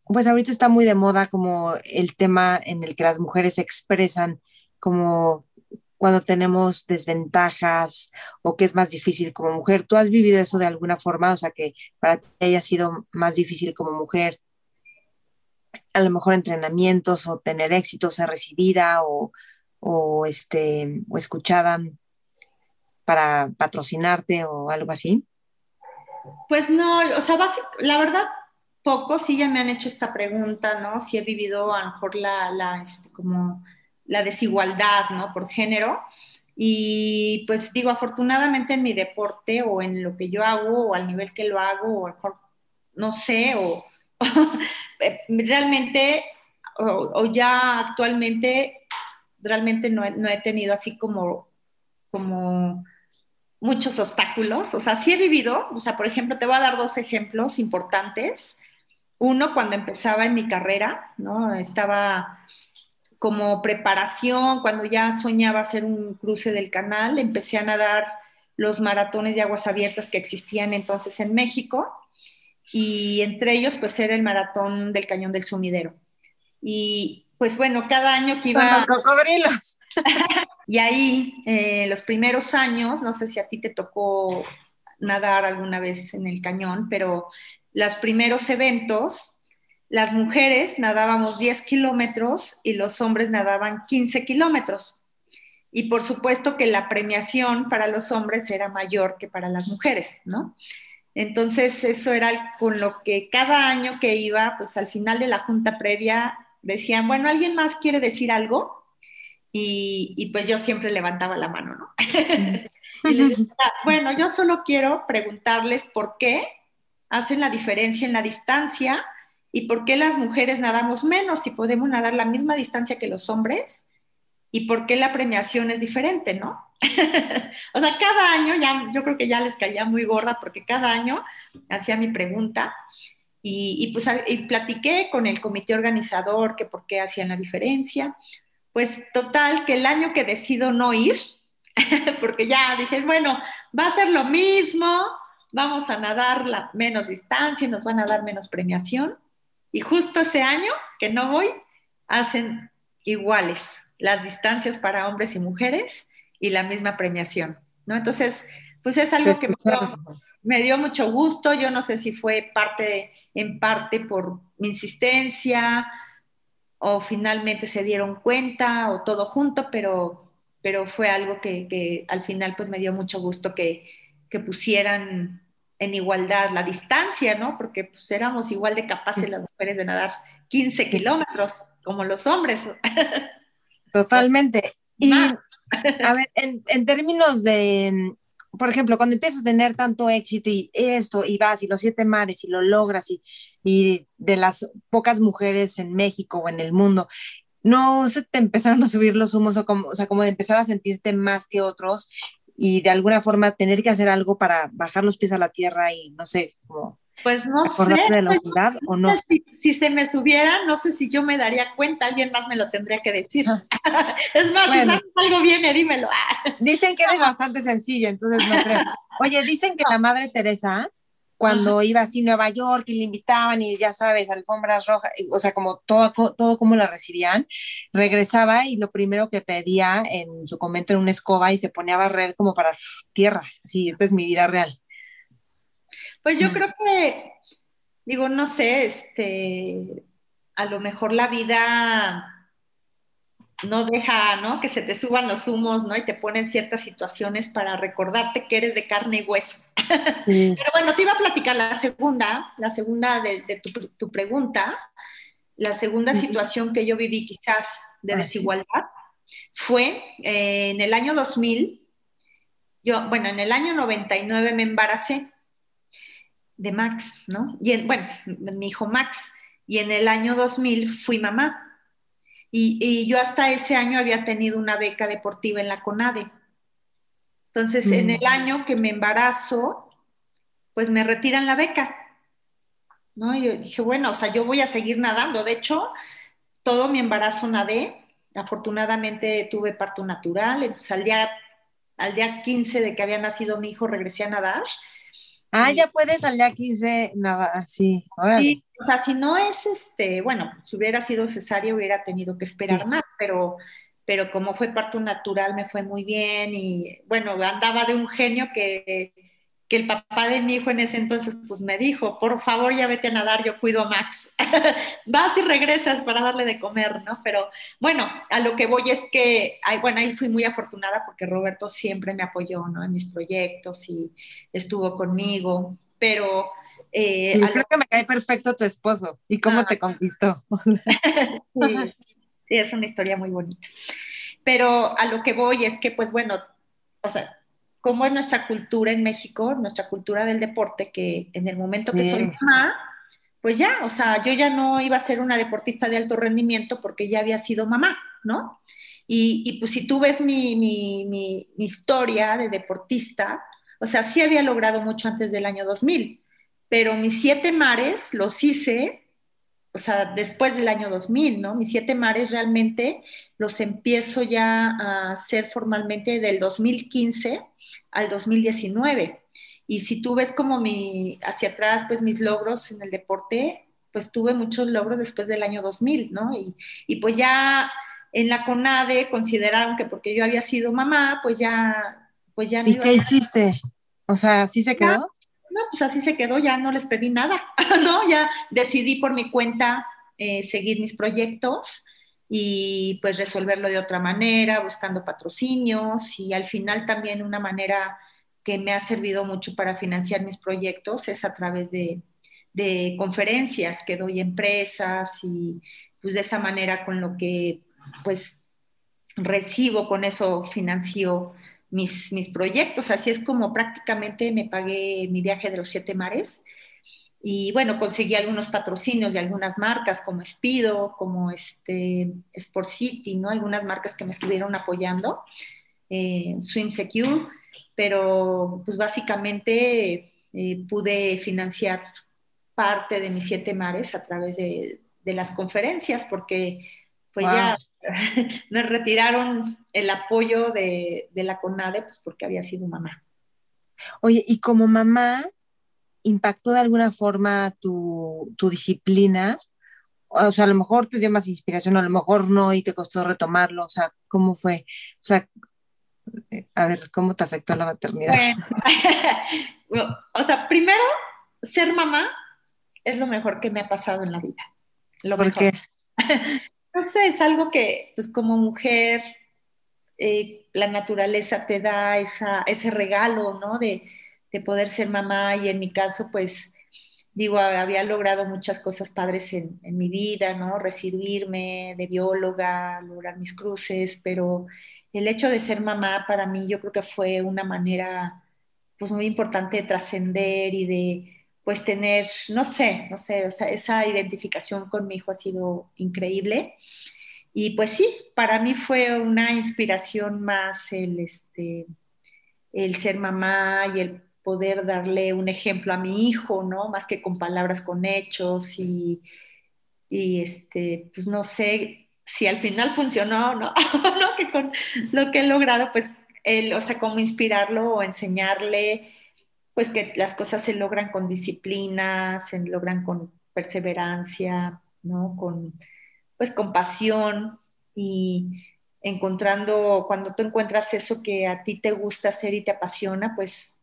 pues ahorita está muy de moda como el tema en el que las mujeres expresan como cuando tenemos desventajas o que es más difícil como mujer. ¿Tú has vivido eso de alguna forma? O sea, que para ti haya sido más difícil como mujer, a lo mejor entrenamientos o tener éxito, ser recibida o, este, o escuchada para patrocinarte o algo así? Pues no, o sea, la verdad, poco sí ya me han hecho esta pregunta, ¿no? Si he vivido a lo mejor la, la este, como la desigualdad, ¿no? Por género. Y pues digo, afortunadamente en mi deporte o en lo que yo hago o al nivel que lo hago o mejor, no sé, o, eh, realmente o, ya actualmente realmente no he, tenido así como, como muchos obstáculos. O sea, sí he vivido, o sea, por ejemplo, te voy a dar dos ejemplos importantes. Uno, cuando empezaba en mi carrera, ¿no? Estaba como preparación, cuando ya soñaba hacer un cruce del canal, empecé a nadar los maratones de aguas abiertas que existían entonces en México y entre ellos pues era el maratón del Cañón del Sumidero. Y pues bueno, cada año que iba... Con los cocodrilos. y ahí, eh, los primeros años, no sé si a ti te tocó nadar alguna vez en el cañón, pero los primeros eventos las mujeres nadábamos 10 kilómetros y los hombres nadaban 15 kilómetros. Y por supuesto que la premiación para los hombres era mayor que para las mujeres, ¿no? Entonces eso era con lo que cada año que iba, pues al final de la junta previa decían, bueno, ¿alguien más quiere decir algo? Y, pues yo siempre levantaba la mano, ¿no? y les decía, bueno, yo solo quiero preguntarles por qué hacen la diferencia en la distancia ¿Y por qué las mujeres nadamos menos si podemos nadar la misma distancia que los hombres? ¿Y por qué la premiación es diferente, no? o sea, cada año, ya, yo creo que ya les caía muy gorda porque cada año hacía mi pregunta y, y pues y platiqué con el comité organizador que por qué hacían la diferencia. Pues total, que el año que decido no ir, porque ya dije, bueno, va a ser lo mismo, vamos a nadar la menos distancia, nos van a dar menos premiación y justo ese año que no voy, hacen iguales las distancias para hombres y mujeres y la misma premiación, ¿no? Entonces, pues es algo que me dio, mucho gusto. Yo no sé si fue parte, en parte por mi insistencia o finalmente se dieron cuenta o todo junto, pero, pero fue algo que, al final pues me dio mucho gusto que, que pusieran en igualdad la distancia, ¿no? Porque pues éramos igual de capaces las mujeres de nadar 15 kilómetros como los hombres. Totalmente. Y a ver, en, términos de, por ejemplo, cuando empiezas a tener tanto éxito y esto, y vas y los siete mares y lo logras y, y de las pocas mujeres en México o en el mundo, ¿no se te empezaron a subir los humos o como, o sea, como de empezar a sentirte más que otros y de alguna forma tener que hacer algo para bajar los pies a la tierra y no sé, como pues no sé, de la unidad o no. Si, se me subiera, no sé si yo me daría cuenta, alguien más me lo tendría que decir. es más, si sabes algo viene, dímelo. dicen que eres bastante sencillo, entonces no creo. Oye, dicen que la madre Teresa cuando iba así a Nueva York y le invitaban y ya sabes, alfombras rojas, o sea, como todo, todo como la recibían, regresaba y lo primero que pedía en su convento era una escoba y se ponía a barrer como para tierra. Sí, esta es mi vida real. Pues yo creo que, digo, no sé, este, a lo mejor la vida no deja, ¿no? Que se te suban los humos, ¿no? Y te ponen ciertas situaciones para recordarte que eres de carne y hueso. Pero bueno, te iba a platicar la segunda, la segunda de, tu, pregunta, la segunda situación que yo viví quizás de ah, desigualdad fue eh, en el año 2000, yo, bueno, en el año 99 me embaracé de Max, ¿no? Y bueno, mi hijo Max, y en el año 2000 fui mamá. Y, yo hasta ese año había tenido una beca deportiva en la CONADE. Entonces, en el mm. año que me embarazo, pues me retiran la beca. ¿no? Y yo dije, bueno, o sea, yo voy a seguir nadando. De hecho, todo mi embarazo nadé. Afortunadamente tuve parto natural, entonces al día, al día 15 de que había nacido mi hijo regresé a nadar. Ah, ya puedes al día 15 nadar, sí. Sí, o sea, si no es este, bueno, si hubiera sido cesárea hubiera tenido que esperar más, pero pero como fue parto natural me fue muy bien y bueno, andaba de un genio que, que el papá de mi hijo en ese entonces pues me dijo, por favor ya vete a nadar, yo cuido a Max, vas y regresas para darle de comer, ¿no? Pero bueno, a lo que voy es que, bueno, ahí fui muy afortunada porque Roberto siempre me apoyó, ¿no? En mis proyectos y estuvo conmigo, pero... Eh, creo que me cae perfecto tu esposo y cómo te conquistó. sí sí, es una historia muy bonita. Pero a lo que voy es que, pues bueno, o sea, como es nuestra cultura en México, nuestra cultura del deporte, que en el momento que soy mamá, pues ya, o sea, yo ya no iba a ser una deportista de alto rendimiento porque ya había sido mamá, ¿no? Y, pues si tú ves mi, mi, mi, historia de deportista, o sea, sí había logrado mucho antes del año 2000, pero mis siete mares los hice o sea, después del año 2000, ¿no? Mis siete mares realmente los empiezo ya a hacer formalmente del 2015 al 2019. Y si tú ves como mi, hacia atrás, pues mis logros en el deporte, pues tuve muchos logros después del año 2000, ¿no? Y, y pues ya en la CONADE consideraron que porque yo había sido mamá, pues ya, pues ya no ¿Y qué hiciste? O sea, ¿sí se quedó? No, pues así se quedó, ya no les pedí nada, ¿no? Ya decidí por mi cuenta eh, seguir mis proyectos y pues resolverlo de otra manera, buscando patrocinios y al final también una manera que me ha servido mucho para financiar mis proyectos es a través de, de conferencias que doy a empresas y pues de esa manera con lo que pues recibo con eso financio mis, mis proyectos. Así es como prácticamente me pagué mi viaje de los siete mares. Y bueno, conseguí algunos patrocinios de algunas marcas como Speedo, como este Sport City, ¿no? Algunas marcas que me estuvieron apoyando, eh, Swim Secure, pero pues básicamente eh, pude financiar parte de mis siete mares a través de las conferencias, porque pues ya me retiraron el apoyo de, la CONADE, pues porque había sido mamá. Oye, y como mamá, ¿impactó de alguna forma tu, disciplina? O sea, a lo mejor te dio más inspiración, a lo mejor no, y te costó retomarlo. O sea, ¿cómo fue? O sea, a ver, ¿cómo te afectó la maternidad? o sea, primero, ser mamá es lo mejor que me ha pasado en la vida. Lo ¿Por qué? No sé, es algo que, pues como mujer, eh, la naturaleza te da esa, ese regalo, ¿no? De, poder ser mamá y en mi caso, pues, digo, había logrado muchas cosas padres en, mi vida, ¿no? Recibirme de bióloga, lograr mis cruces, pero el hecho de ser mamá para mí yo creo que fue una manera, pues, muy importante de trascender y de pues tener, no sé, no sé, o sea, esa identificación con mi hijo ha sido increíble. Y pues sí, para mí fue una inspiración más el, este, el ser mamá y el poder darle un ejemplo a mi hijo, ¿no? Más que con palabras, con hechos y, y este, pues no sé si al final funcionó no, no, que con lo que he logrado, pues, él, o sea, cómo inspirarlo o enseñarle pues que las cosas se logran con disciplina, se logran con perseverancia, ¿no? Con, pues con pasión y encontrando, cuando tú encuentras eso que a ti te gusta hacer y te apasiona, pues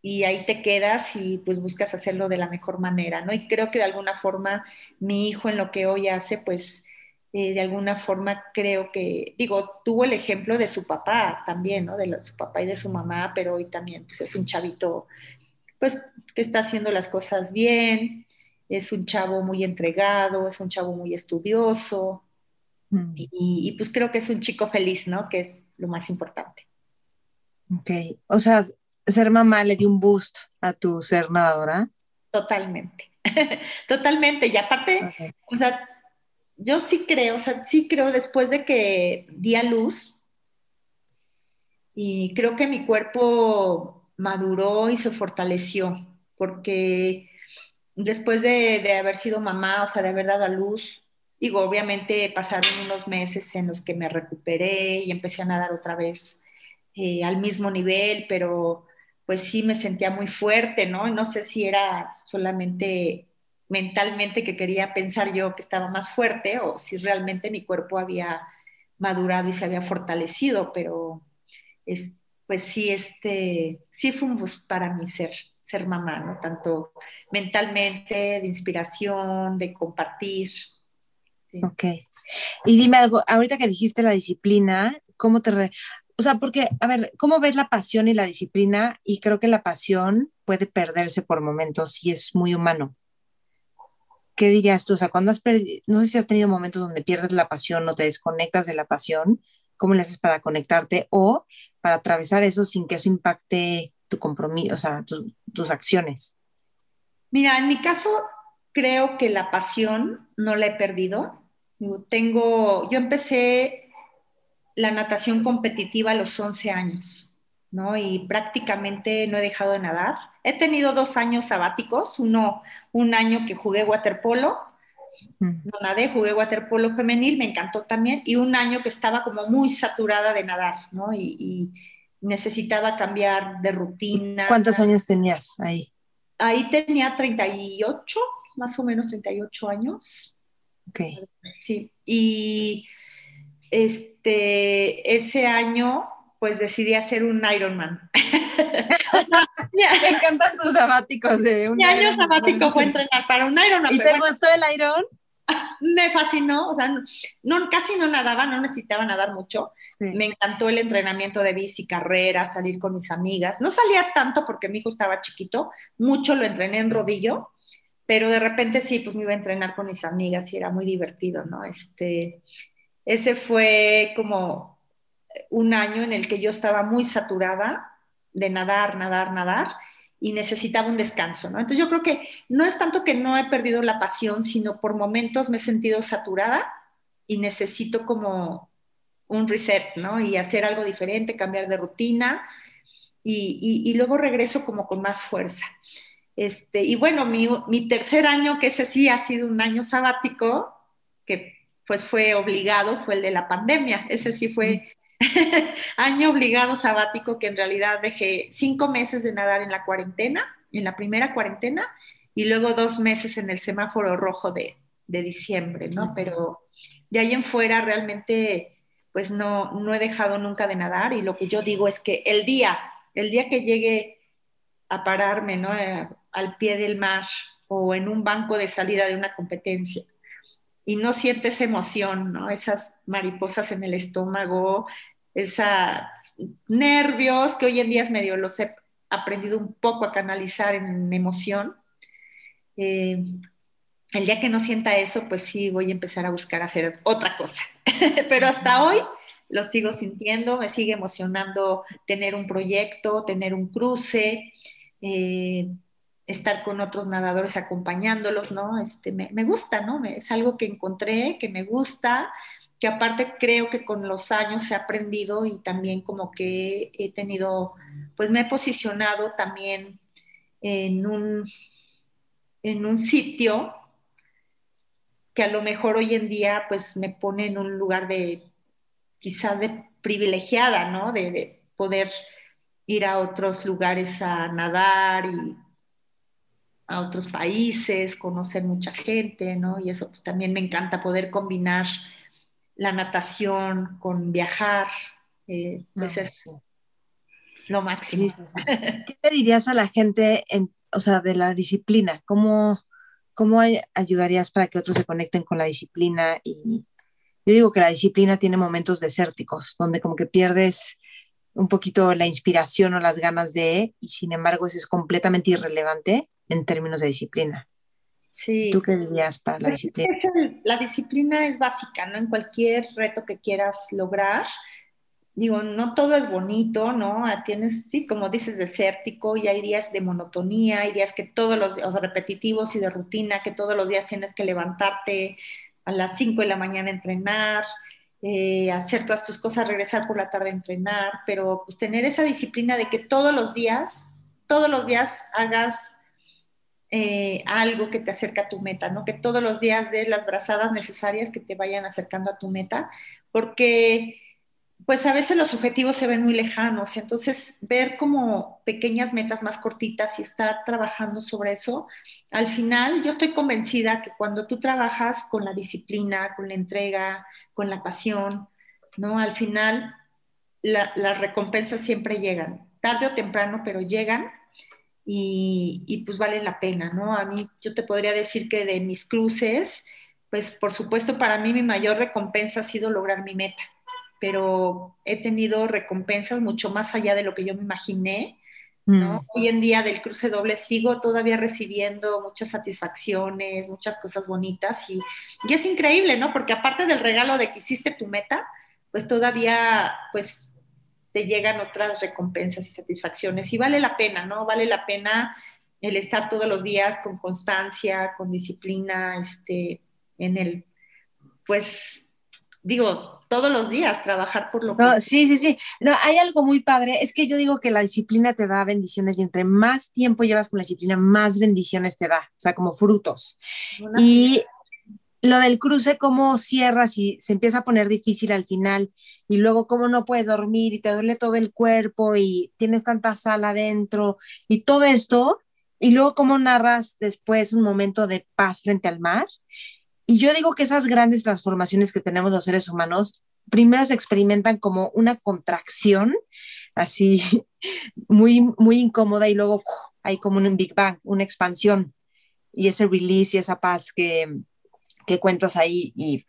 y ahí te quedas y pues buscas hacerlo de la mejor manera, ¿no? Y creo que de alguna forma mi hijo en lo que hoy hace, pues eh, de alguna forma creo que, digo, tuvo el ejemplo de su papá también, ¿no? De su papá y de su mamá, pero hoy también, pues es un chavito, pues que está haciendo las cosas bien, es un chavo muy entregado, es un chavo muy estudioso, mm. y, pues creo que es un chico feliz, ¿no? Que es lo más importante. Ok, o sea, ser mamá le dio un boost a tu ser nadadora. Totalmente, totalmente, y aparte, o sea, yo sí creo, o sea, sí creo después de que di a luz y creo que mi cuerpo maduró y se fortaleció, porque después de, haber sido mamá, o sea, de haber dado a luz, digo, obviamente pasaron unos meses en los que me recuperé y empecé a nadar otra vez eh, al mismo nivel, pero pues sí me sentía muy fuerte, ¿no? No sé si era solamente mentalmente que quería pensar yo que estaba más fuerte o si realmente mi cuerpo había madurado y se había fortalecido, pero es, pues sí, este, sí fue un boost para mí ser, ser mamá, ¿no? Tanto mentalmente, de inspiración, de compartir. Ok. Y dime algo, ahorita que dijiste la disciplina, ¿cómo te... O sea, porque, a ver, ¿cómo ves la pasión y la disciplina? Y creo que la pasión puede perderse por momentos y es muy humano. ¿Qué dirías tú? O sea, cuando has perdido, no sé si has tenido momentos donde pierdes la pasión o te desconectas de la pasión, ¿cómo le haces para conectarte o para atravesar eso sin que eso impacte tu compromiso, o sea, tus acciones? Mira, en mi caso, creo que la pasión no la he perdido. Tengo, yo empecé la natación competitiva a los 11 años, ¿no? Y prácticamente no he dejado de nadar. He tenido dos años sabáticos, uno, un año que jugué waterpolo, no nadé, jugué waterpolo femenil, me encantó también, y un año que estaba como muy saturada de nadar, ¿no? Y, y necesitaba cambiar de rutina. ¿Cuántos años tenías ahí? Ahí tenía 38, más o menos 38 años. Ok. Sí, y este, ese año pues decidí hacer un Ironman. Me encantan tus sabáticos de un Mi año sabático fue entrenar para un Ironman. ¿Y te gustó el Iron? Me fascinó, o sea, no, casi no nadaba, no necesitaba nadar mucho. Me encantó el entrenamiento de bici, carrera, salir con mis amigas. No salía tanto porque mi hijo estaba chiquito, mucho lo entrené en rodillo, pero de repente sí, pues me iba a entrenar con mis amigas y era muy divertido, ¿no? Este, ese fue como un año en el que yo estaba muy saturada de nadar, nadar, nadar y necesitaba un descanso, ¿no? Entonces yo creo que no es tanto que no he perdido la pasión, sino por momentos me he sentido saturada y necesito como un reset, ¿no? Y hacer algo diferente, cambiar de rutina y, luego regreso como con más fuerza. Este, y bueno, mi, mi tercer año, que ese sí ha sido un año sabático, que pues fue obligado, fue el de la pandemia. Ese sí fue año obligado sabático que en realidad dejé cinco meses de nadar en la cuarentena, en la primera cuarentena, y luego dos meses en el semáforo rojo de, de diciembre, ¿no? Pero de ahí en fuera realmente pues no, no he dejado nunca de nadar y lo que yo digo es que el día, el día que llegue a pararme, ¿no? Eh, al pie del mar o en un banco de salida de una competencia y no sientes emoción, ¿no? Esas mariposas en el estómago, esa nervios que hoy en día es medio los he aprendido un poco a canalizar en emoción. Eh, el día que no sienta eso, pues sí voy a empezar a buscar hacer otra cosa. Pero hasta hoy lo sigo sintiendo, me sigue emocionando tener un proyecto, tener un cruce. Eh, estar con otros nadadores acompañándolos, ¿no? Este, me, gusta, ¿no? es algo que encontré, que me gusta, que aparte creo que con los años he aprendido y también como que he tenido, pues me he posicionado también en un, en un sitio que a lo mejor hoy en día pues me pone en un lugar de quizás de privilegiada, ¿no? De poder ir a otros lugares a nadar y a otros países, conocer mucha gente, ¿no? Y eso pues también me encanta poder combinar la natación con viajar, eh, pues es lo máximo. ¿Qué le dirías a la gente, en, o sea, de la disciplina? ¿Cómo, ¿Cómo ayudarías para que otros se conecten con la disciplina? Y yo digo que la disciplina tiene momentos desérticos, donde como que pierdes un poquito la inspiración o las ganas de, y sin embargo eso es completamente irrelevante en términos de disciplina. Sí. ¿Tú qué dirías para la disciplina? La disciplina es básica, ¿no? En cualquier reto que quieras lograr. Digo, no todo es bonito, ¿no? Ah, tienes, sí, como dices, desértico y hay días de monotonía, hay días que todos los, o sea, repetitivos y de rutina, que todos los días tienes que levantarte a las 5 de la mañana a entrenar, eh, hacer todas tus cosas, regresar por la tarde a entrenar, pero pues tener esa disciplina de que todos los días, todos los días hagas eh, algo que te acerca a tu meta, ¿no? Que todos los días des las brazadas necesarias que te vayan acercando a tu meta, porque pues a veces los objetivos se ven muy lejanos, entonces ver como pequeñas metas más cortitas y estar trabajando sobre eso, al final yo estoy convencida que cuando tú trabajas con la disciplina, con la entrega, con la pasión, ¿no? Al final las recompensas siempre llegan, tarde o temprano, pero llegan y, y, pues vale la pena, ¿no? A mí yo te podría decir que de mis cruces, pues por supuesto para mí mi mayor recompensa ha sido lograr mi meta pero he tenido recompensas mucho más allá de lo que yo me imaginé. ¿no? Mm. Hoy en día del cruce doble sigo todavía recibiendo muchas satisfacciones, muchas cosas bonitas y, y, es increíble, ¿no? Porque aparte del regalo de que hiciste tu meta, pues todavía pues te llegan otras recompensas y satisfacciones y vale la pena, ¿no? Vale la pena el estar todos los días con constancia, con disciplina, este, en el, pues digo, todos los días trabajar por lo que... Sí, sí, sí. No, hay algo muy padre. Es que yo digo que la disciplina te da bendiciones y entre más tiempo llevas con la disciplina, más bendiciones te da, o sea, como frutos. y lo del cruce, cómo cierras y se empieza a poner difícil al final y luego cómo no puedes dormir y te duele todo el cuerpo y tienes tanta sal adentro y todo esto y luego cómo narras después un momento de paz frente al mar. Y yo digo que esas grandes transformaciones que tenemos los seres humanos, primero se experimentan como una contracción, así muy, muy incómoda, y luego hay como un Big Bang, una expansión, y ese release y esa paz que, que cuentas ahí, y,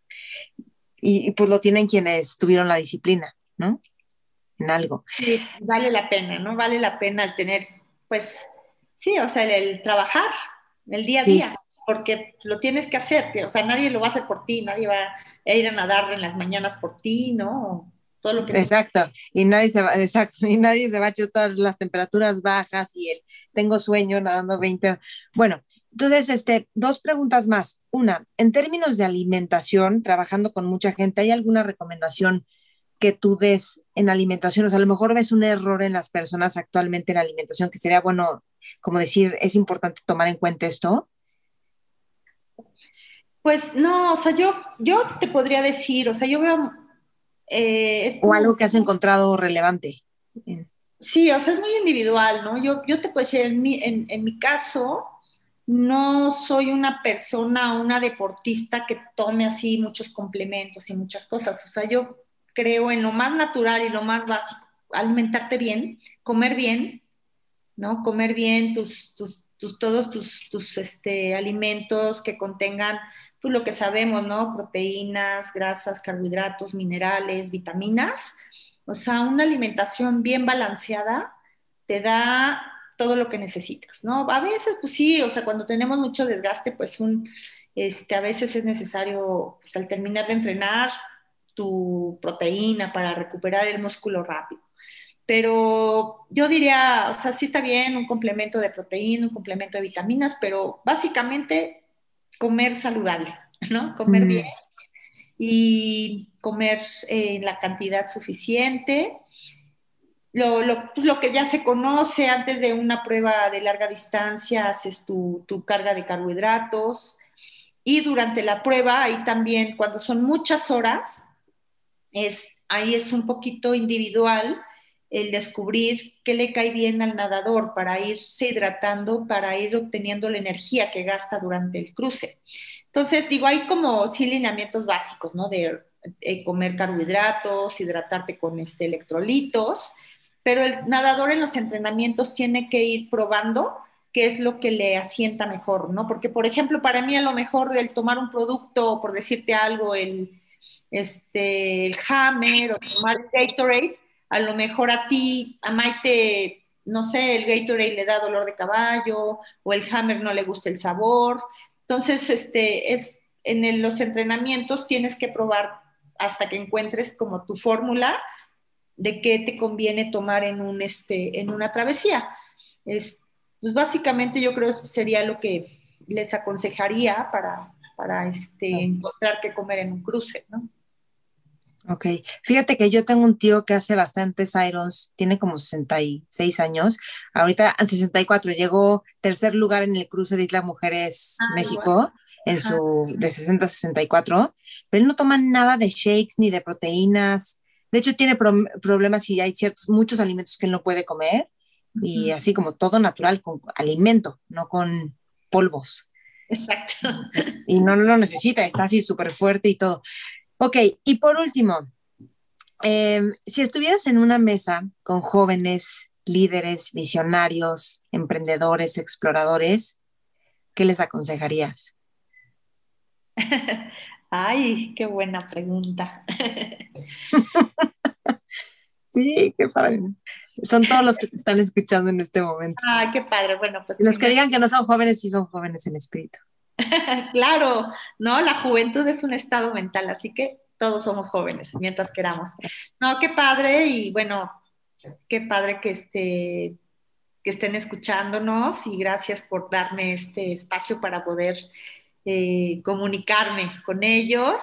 y pues lo tienen quienes tuvieron la disciplina, ¿no? En algo. Sí, vale la pena, ¿no? Vale la pena el tener, pues, sí, o sea, el, trabajar, el día a día porque lo tienes que hacer, o sea, nadie lo va a hacer por ti, nadie va a ir a nadar en las mañanas por ti, ¿no? Todo lo que exacto, y nadie se va, exacto, y nadie se va a chutar las temperaturas bajas y el tengo sueño nadando 20. Bueno, entonces, este, dos preguntas más. Una, en términos de alimentación, trabajando con mucha gente, ¿hay alguna recomendación que tú des en alimentación? O sea, a lo mejor ves un error en las personas actualmente en alimentación que sería bueno, como decir, es importante tomar en cuenta esto. Pues no, o sea, yo, yo te podría decir, o sea, yo veo... Eh, o algo que has encontrado relevante. Sí, o sea, es muy individual, ¿no? Yo, yo te puedo decir, en mi, en, en mi caso, no soy una persona, una deportista que tome así muchos complementos y muchas cosas. O sea, yo creo en lo más natural y lo más básico, alimentarte bien, comer bien, ¿no? Comer bien tus, tus, tus todos tus, tus este, alimentos que contengan pues lo que sabemos, ¿no? Proteínas, grasas, carbohidratos, minerales, vitaminas. O sea, una alimentación bien balanceada te da todo lo que necesitas, ¿no? A veces, pues sí, o sea, cuando tenemos mucho desgaste, pues un, este, a veces es necesario, pues al terminar de entrenar, tu proteína para recuperar el músculo rápido. Pero yo diría, o sea, sí está bien un complemento de proteína, un complemento de vitaminas, pero básicamente comer saludable, ¿no? Comer mm. bien y comer en la cantidad suficiente. Lo, lo, pues, lo, que ya se conoce antes de una prueba de larga distancia, haces tu, tu carga de carbohidratos y durante la prueba, ahí también cuando son muchas horas, es, ahí es un poquito individual el descubrir qué le cae bien al nadador para irse hidratando, para ir obteniendo la energía que gasta durante el cruce. Entonces, digo, hay como sí lineamientos básicos, ¿no? De, eh, comer carbohidratos, hidratarte con este, electrolitos, pero el nadador en los entrenamientos tiene que ir probando qué es lo que le asienta mejor, ¿no? Porque, por ejemplo, para mí a lo mejor el tomar un producto, por decirte algo, el, este, el Hammer o tomar el Gatorade, a lo mejor a ti, a Maite, no sé, el Gatorade le da dolor de caballo o el Hammer no le gusta el sabor. Entonces, este, es, en los entrenamientos tienes que probar hasta que encuentres como tu fórmula de qué te conviene tomar en, un, este, en una travesía. Es, pues básicamente yo creo que sería lo que les aconsejaría para, para este, encontrar qué comer en un cruce, ¿no? Ok, fíjate que yo tengo un tío que hace bastantes irons, tiene como 66 años, ahorita en 64 llegó tercer lugar en el cruce de Isla Mujeres Ah, México en su de 60 a 64, pero él no toma nada de shakes ni de proteínas. De hecho tiene pro- problemas y hay ciertos muchos alimentos que él no puede comer y así como todo natural con alimento, no con polvos. Exacto. Y no, no lo necesita, está así súper fuerte y todo. Ok, y por último, eh, si estuvieras en una mesa con jóvenes, líderes, visionarios, emprendedores, exploradores, ¿qué les aconsejarías? Ay, qué buena pregunta. Sí, qué padre. Son todos los que te están escuchando en este momento. Ah, qué padre. Bueno, pues los que digan que no son jóvenes, sí son jóvenes en espíritu. Claro, ¿no? La juventud es un estado mental, así que todos somos jóvenes mientras queramos. No, qué padre y bueno, qué padre que, este, que estén escuchándonos y gracias por darme este espacio para poder eh, comunicarme con ellos.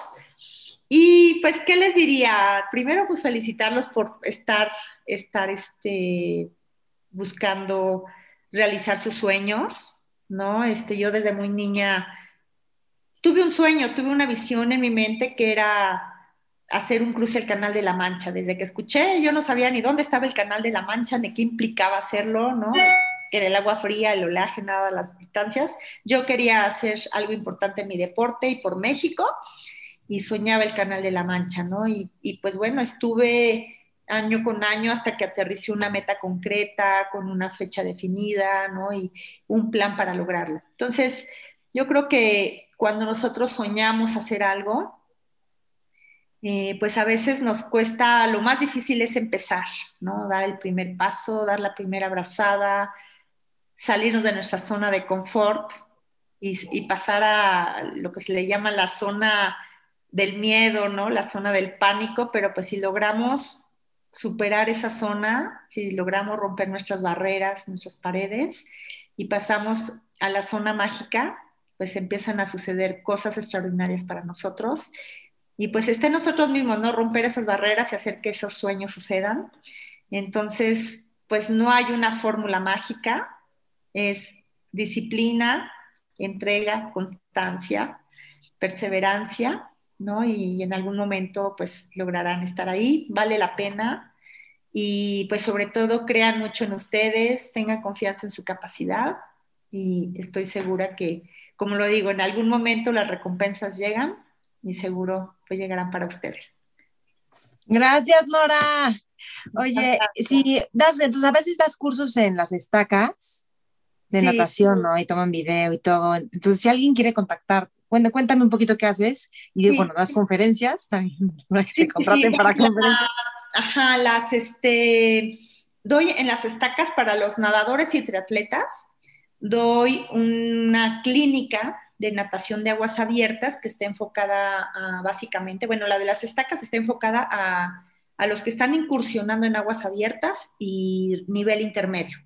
Y pues, ¿qué les diría? Primero, pues felicitarlos por estar, estar este, buscando realizar sus sueños, ¿no? Este, yo desde muy niña tuve un sueño, tuve una visión en mi mente que era hacer un cruce al Canal de la Mancha. Desde que escuché, yo no sabía ni dónde estaba el Canal de la Mancha, ni qué implicaba hacerlo, ¿no? Que era el agua fría, el oleaje, nada, las distancias. Yo quería hacer algo importante en mi deporte y por México y soñaba el Canal de la Mancha, ¿no? Y, y pues bueno, estuve año con año hasta que aterricé una meta concreta, con una fecha definida, ¿no? Y un plan para lograrlo. Entonces, yo creo que cuando nosotros soñamos hacer algo, eh, pues a veces nos cuesta, lo más difícil es empezar, ¿no? Dar el primer paso, dar la primera abrazada, salirnos de nuestra zona de confort y, y pasar a lo que se le llama la zona del miedo, ¿no? La zona del pánico, pero pues si logramos superar esa zona, si logramos romper nuestras barreras, nuestras paredes y pasamos a la zona mágica, pues empiezan a suceder cosas extraordinarias para nosotros. Y pues está en nosotros mismos, ¿no? Romper esas barreras y hacer que esos sueños sucedan. Entonces, pues no hay una fórmula mágica, es disciplina, entrega, constancia, perseverancia, ¿no? Y en algún momento, pues lograrán estar ahí, vale la pena. Y pues sobre todo, crean mucho en ustedes, tengan confianza en su capacidad y estoy segura que, como lo digo, en algún momento las recompensas llegan y seguro pues llegarán para ustedes. Gracias, Nora. Oye, si das, entonces a veces das cursos en las estacas de Sí. natación, ¿no? Y toman video y todo. Entonces, si alguien quiere contactar, bueno, cuéntame un poquito qué haces. Y Sí, bueno, das conferencias también, para que te contraten para la- conferencias. Ajá, las este doy en las estacas para los nadadores y triatletas, doy una clínica de natación de aguas abiertas que está enfocada a, básicamente, bueno, la de las estacas está enfocada a, a los que están incursionando en aguas abiertas y nivel intermedio.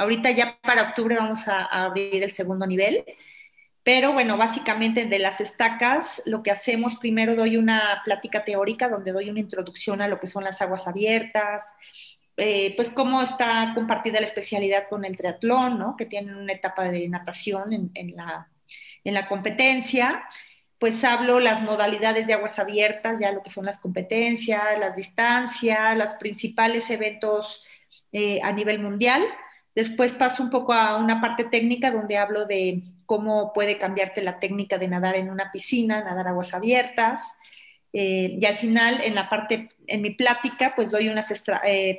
Ahorita ya para octubre vamos a, a abrir el segundo nivel, pero bueno, básicamente de las estacas, lo que hacemos primero doy una plática teórica donde doy una introducción a lo que son las aguas abiertas, eh, pues cómo está compartida la especialidad con el triatlón, ¿no? Que tienen una etapa de natación en, en, la, en la competencia. Pues hablo las modalidades de aguas abiertas, ya lo que son las competencias, las distancias, los principales eventos eh, a nivel mundial. Después paso un poco a una parte técnica donde hablo de cómo puede cambiarte la técnica de nadar en una piscina, nadar aguas abiertas. Eh, y al final, en la parte, en mi plática, pues doy unas, eh,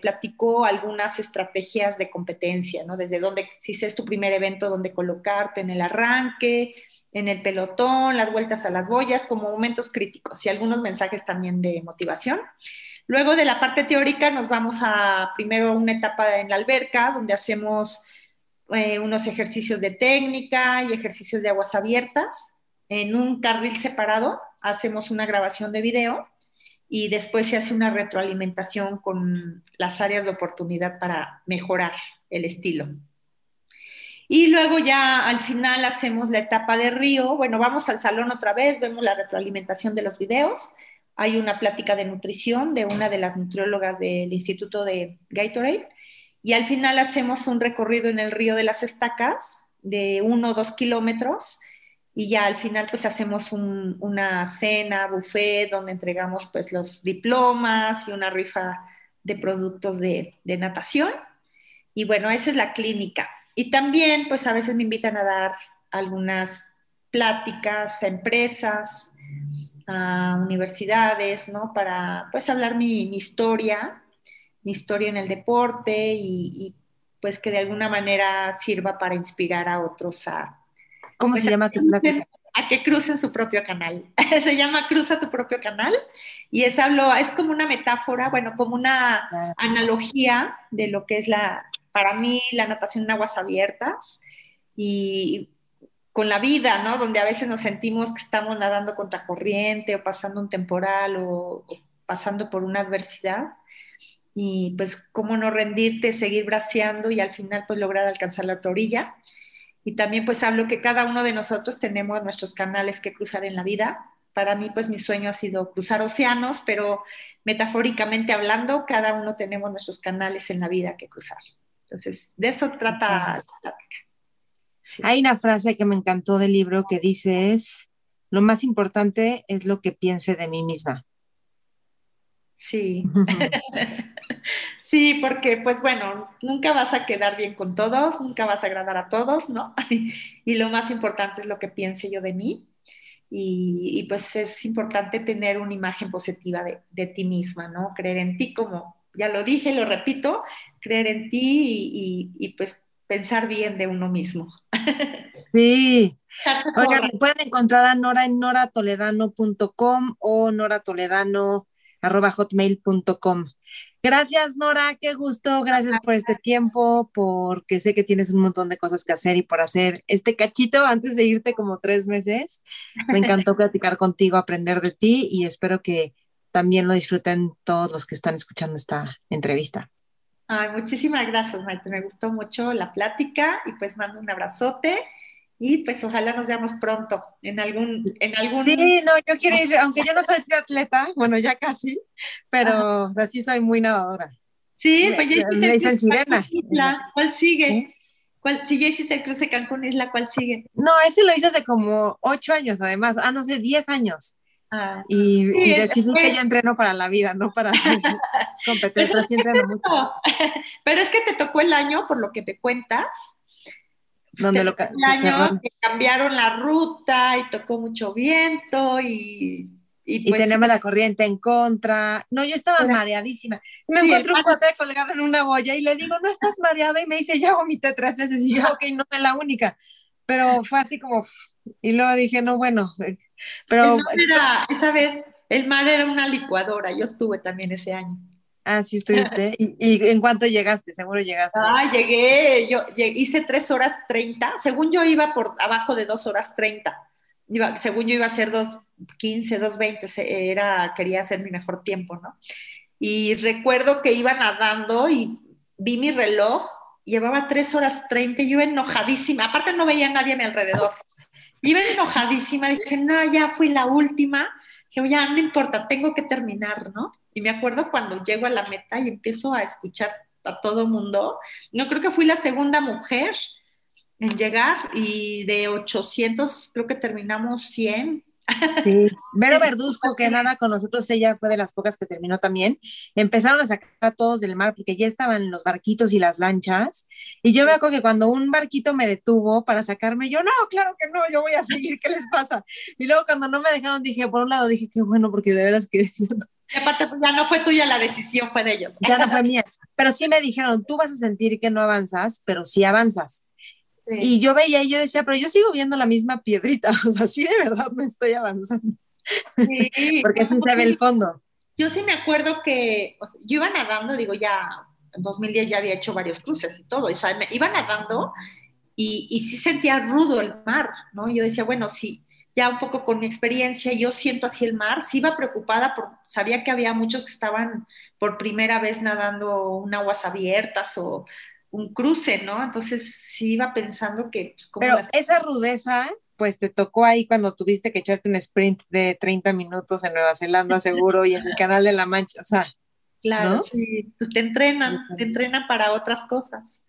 algunas estrategias de competencia, ¿no? Desde dónde, si es tu primer evento, dónde colocarte en el arranque, en el pelotón, las vueltas a las boyas, como momentos críticos y algunos mensajes también de motivación. Luego de la parte teórica nos vamos a primero una etapa en la alberca donde hacemos eh, unos ejercicios de técnica y ejercicios de aguas abiertas. En un carril separado hacemos una grabación de video y después se hace una retroalimentación con las áreas de oportunidad para mejorar el estilo. Y luego ya al final hacemos la etapa de río. Bueno, vamos al salón otra vez, vemos la retroalimentación de los videos hay una plática de nutrición de una de las nutriólogas del Instituto de Gatorade y al final hacemos un recorrido en el río de las estacas de uno o dos kilómetros y ya al final pues hacemos una cena, buffet, donde entregamos pues los diplomas y una rifa de productos de, de, natación. Y bueno, esa es la clínica. Y también pues a veces me invitan a dar algunas pláticas a empresas, a universidades, ¿no? Para pues hablar mi, mi historia, mi historia en el deporte y, y, pues que de alguna manera sirva para inspirar a otros a, ¿Cómo se llama tu plática? A que crucen su propio canal. se llama Cruza tu propio canal y es, hablo, es como una metáfora, bueno, como una analogía de lo que es la, para mí, la natación en aguas abiertas y con la vida, ¿no? Donde a veces nos sentimos que estamos nadando contra corriente o pasando un temporal o, o pasando por una adversidad y pues cómo no rendirte, seguir braceando y al final pues lograr alcanzar la otra orilla y también pues hablo que cada uno de nosotros tenemos nuestros canales que cruzar en la vida. Para mí pues mi sueño ha sido cruzar océanos, pero metafóricamente hablando, cada uno tenemos nuestros canales en la vida que cruzar. Entonces, de eso trata la plática. Sí. Hay una frase que me encantó del libro que dice es, lo más importante es lo que piense de mí misma. Sí. Sí, porque pues bueno, nunca vas a quedar bien con todos, nunca vas a agradar a todos, ¿no? y lo más importante es lo que piense yo de mí. Y, y pues es importante tener una imagen positiva de, de, ti misma, ¿no? Creer en ti, como ya lo dije, lo repito, creer en ti y, y, y pues pensar bien de uno mismo. Sí. Oigan, pueden encontrar a Nora en noratoledano.com o noratoledano.hotmail.com. Gracias, Nora, qué gusto, gracias por este tiempo, porque sé que tienes un montón de cosas que hacer y por hacer este cachito antes de irte como tres meses. Me encantó platicar contigo, aprender de ti y espero que también lo disfruten todos los que están escuchando esta entrevista. Ay, muchísimas gracias, Maite, me gustó mucho la plática y pues mando un abrazote y pues ojalá nos veamos pronto en algún, en algún... Sí, no, yo quiero ir, aunque yo no soy triatleta, bueno, ya casi, pero o sea, sí soy muy nadadora. Sí, pues ya hiciste me dicen sirena. Isla. ¿Cuál sigue? ¿Cuál, si ya hiciste el cruce Cancún Isla, ¿cuál sigue? No, ese lo hice hace como ocho años, además, ah, no sé, diez años. Ah, y, sí, y decidí que ya entreno para la vida, no para competencia, sí entreno mucho. Pero es que te tocó el año, por lo que me cuentas, donde lo el año que cambiaron la ruta y tocó mucho viento y y, pues, y, tenemos la corriente en contra. No, yo estaba pero, mareadísima. Me sí, encuentro un cuate colgado en una boya y le digo, ¿no estás mareada? Y me dice, ya vomité tres veces. Y yo, ok, no soy la única. Pero fue así como, y luego dije, no, bueno, eh, pero... Era, esa vez, el mar era una licuadora. Yo estuve también ese año. Ah, sí estuviste. ¿Y, ¿Y, en cuánto llegaste? Seguro llegaste. Ah, llegué. Yo llegué, hice tres horas treinta. Según yo iba por abajo de dos horas treinta. Iba, según yo iba a ser dos quince, dos veinte. Era, quería hacer mi mejor tiempo, ¿no? Y recuerdo que iba nadando y vi mi reloj. Llevaba tres horas treinta y yo enojadísima. Aparte no veía a nadie a mi alrededor. Iba enojadísima. Dije, no, ya fui la última. Dije, ya no importa, tengo que terminar, ¿no? Y me acuerdo cuando llego a la meta y empiezo a escuchar a todo mundo. No creo que fui la segunda mujer en llegar y de 800 creo que terminamos 100. Sí, Vero Verduzco, que nada con nosotros, ella fue de las pocas que terminó también. Empezaron a sacar a todos del mar porque ya estaban los barquitos y las lanchas. Y yo me acuerdo que cuando un barquito me detuvo para sacarme, yo, no, claro que no, yo voy a seguir, ¿qué les pasa? Y luego cuando no me dejaron, dije, por un lado, dije, qué bueno, porque de veras que pues ya no fue tuya la decisión, fue de ellos. Ya no fue mía. Pero sí me dijeron, tú vas a sentir que no avanzas, pero sí avanzas. Sí. Y yo veía y yo decía, pero yo sigo viendo la misma piedrita, o sea, sí de verdad me estoy avanzando. Sí, Porque así se ve el fondo. Yo sí me acuerdo que o sea, yo iba nadando, digo, ya en 2010 ya había hecho varios cruces y todo, o sea, me iba nadando y, y sí sentía rudo el mar, ¿no? Yo decía, bueno, sí, ya un poco con mi experiencia, yo siento así el mar, sí iba preocupada, por, sabía que había muchos que estaban por primera vez nadando en aguas abiertas o un cruce, ¿no? Entonces sí iba pensando que... Pues, Pero las... esa rudeza pues te tocó ahí cuando tuviste que echarte un sprint de 30 minutos en Nueva Zelanda seguro y en el Canal de la Mancha, o sea. Claro, sí, pues te entrenan, te entrenan para otras cosas.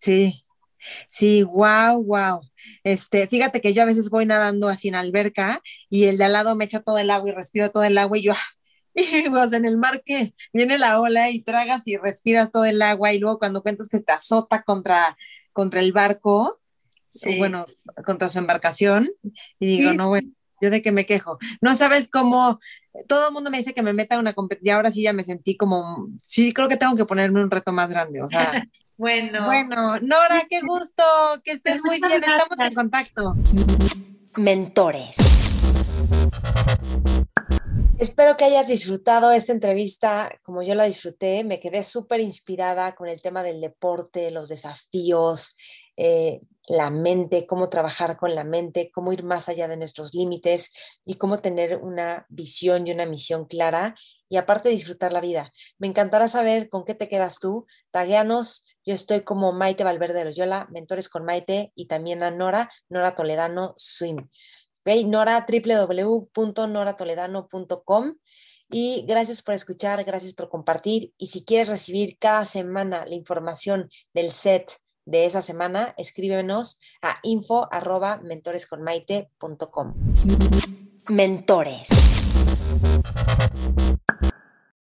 Sí, Sí, wow, wow. Este, fíjate que yo a veces voy nadando así en alberca y el de al lado me echa todo el agua y respiro todo el agua y yo, y pues en el mar que viene la ola y tragas y respiras todo el agua y luego cuando cuentas que te azota contra, contra el barco, bueno, contra su embarcación, y digo, no, bueno, yo de qué me quejo. No sabes cómo, todo el mundo me dice que me meta una competencia, ahora sí ya me sentí como, sí, creo que tengo que ponerme un reto más grande, o sea. bueno. Bueno, Nora, qué gusto, que estés muy bien, estamos en contacto. Mentores. Espero que hayas disfrutado esta entrevista como yo la disfruté. Me quedé súper inspirada con el tema del deporte, los desafíos, eh, la mente, cómo trabajar con la mente, cómo ir más allá de nuestros límites y cómo tener una visión y una misión clara y aparte disfrutar la vida. Me encantará saber con qué te quedas tú. Tagueanos, yo estoy como Maite Valverde de Loyola, Mentores con Maite y también a Nora, Nora Toledano Swim. ¿Okay? Nora, www.noratoledano.com. Y gracias por escuchar, gracias por compartir. Y si quieres recibir cada semana la información del set de esa semana, escríbenos a info arroba mentoresconmaite.com. Mentores.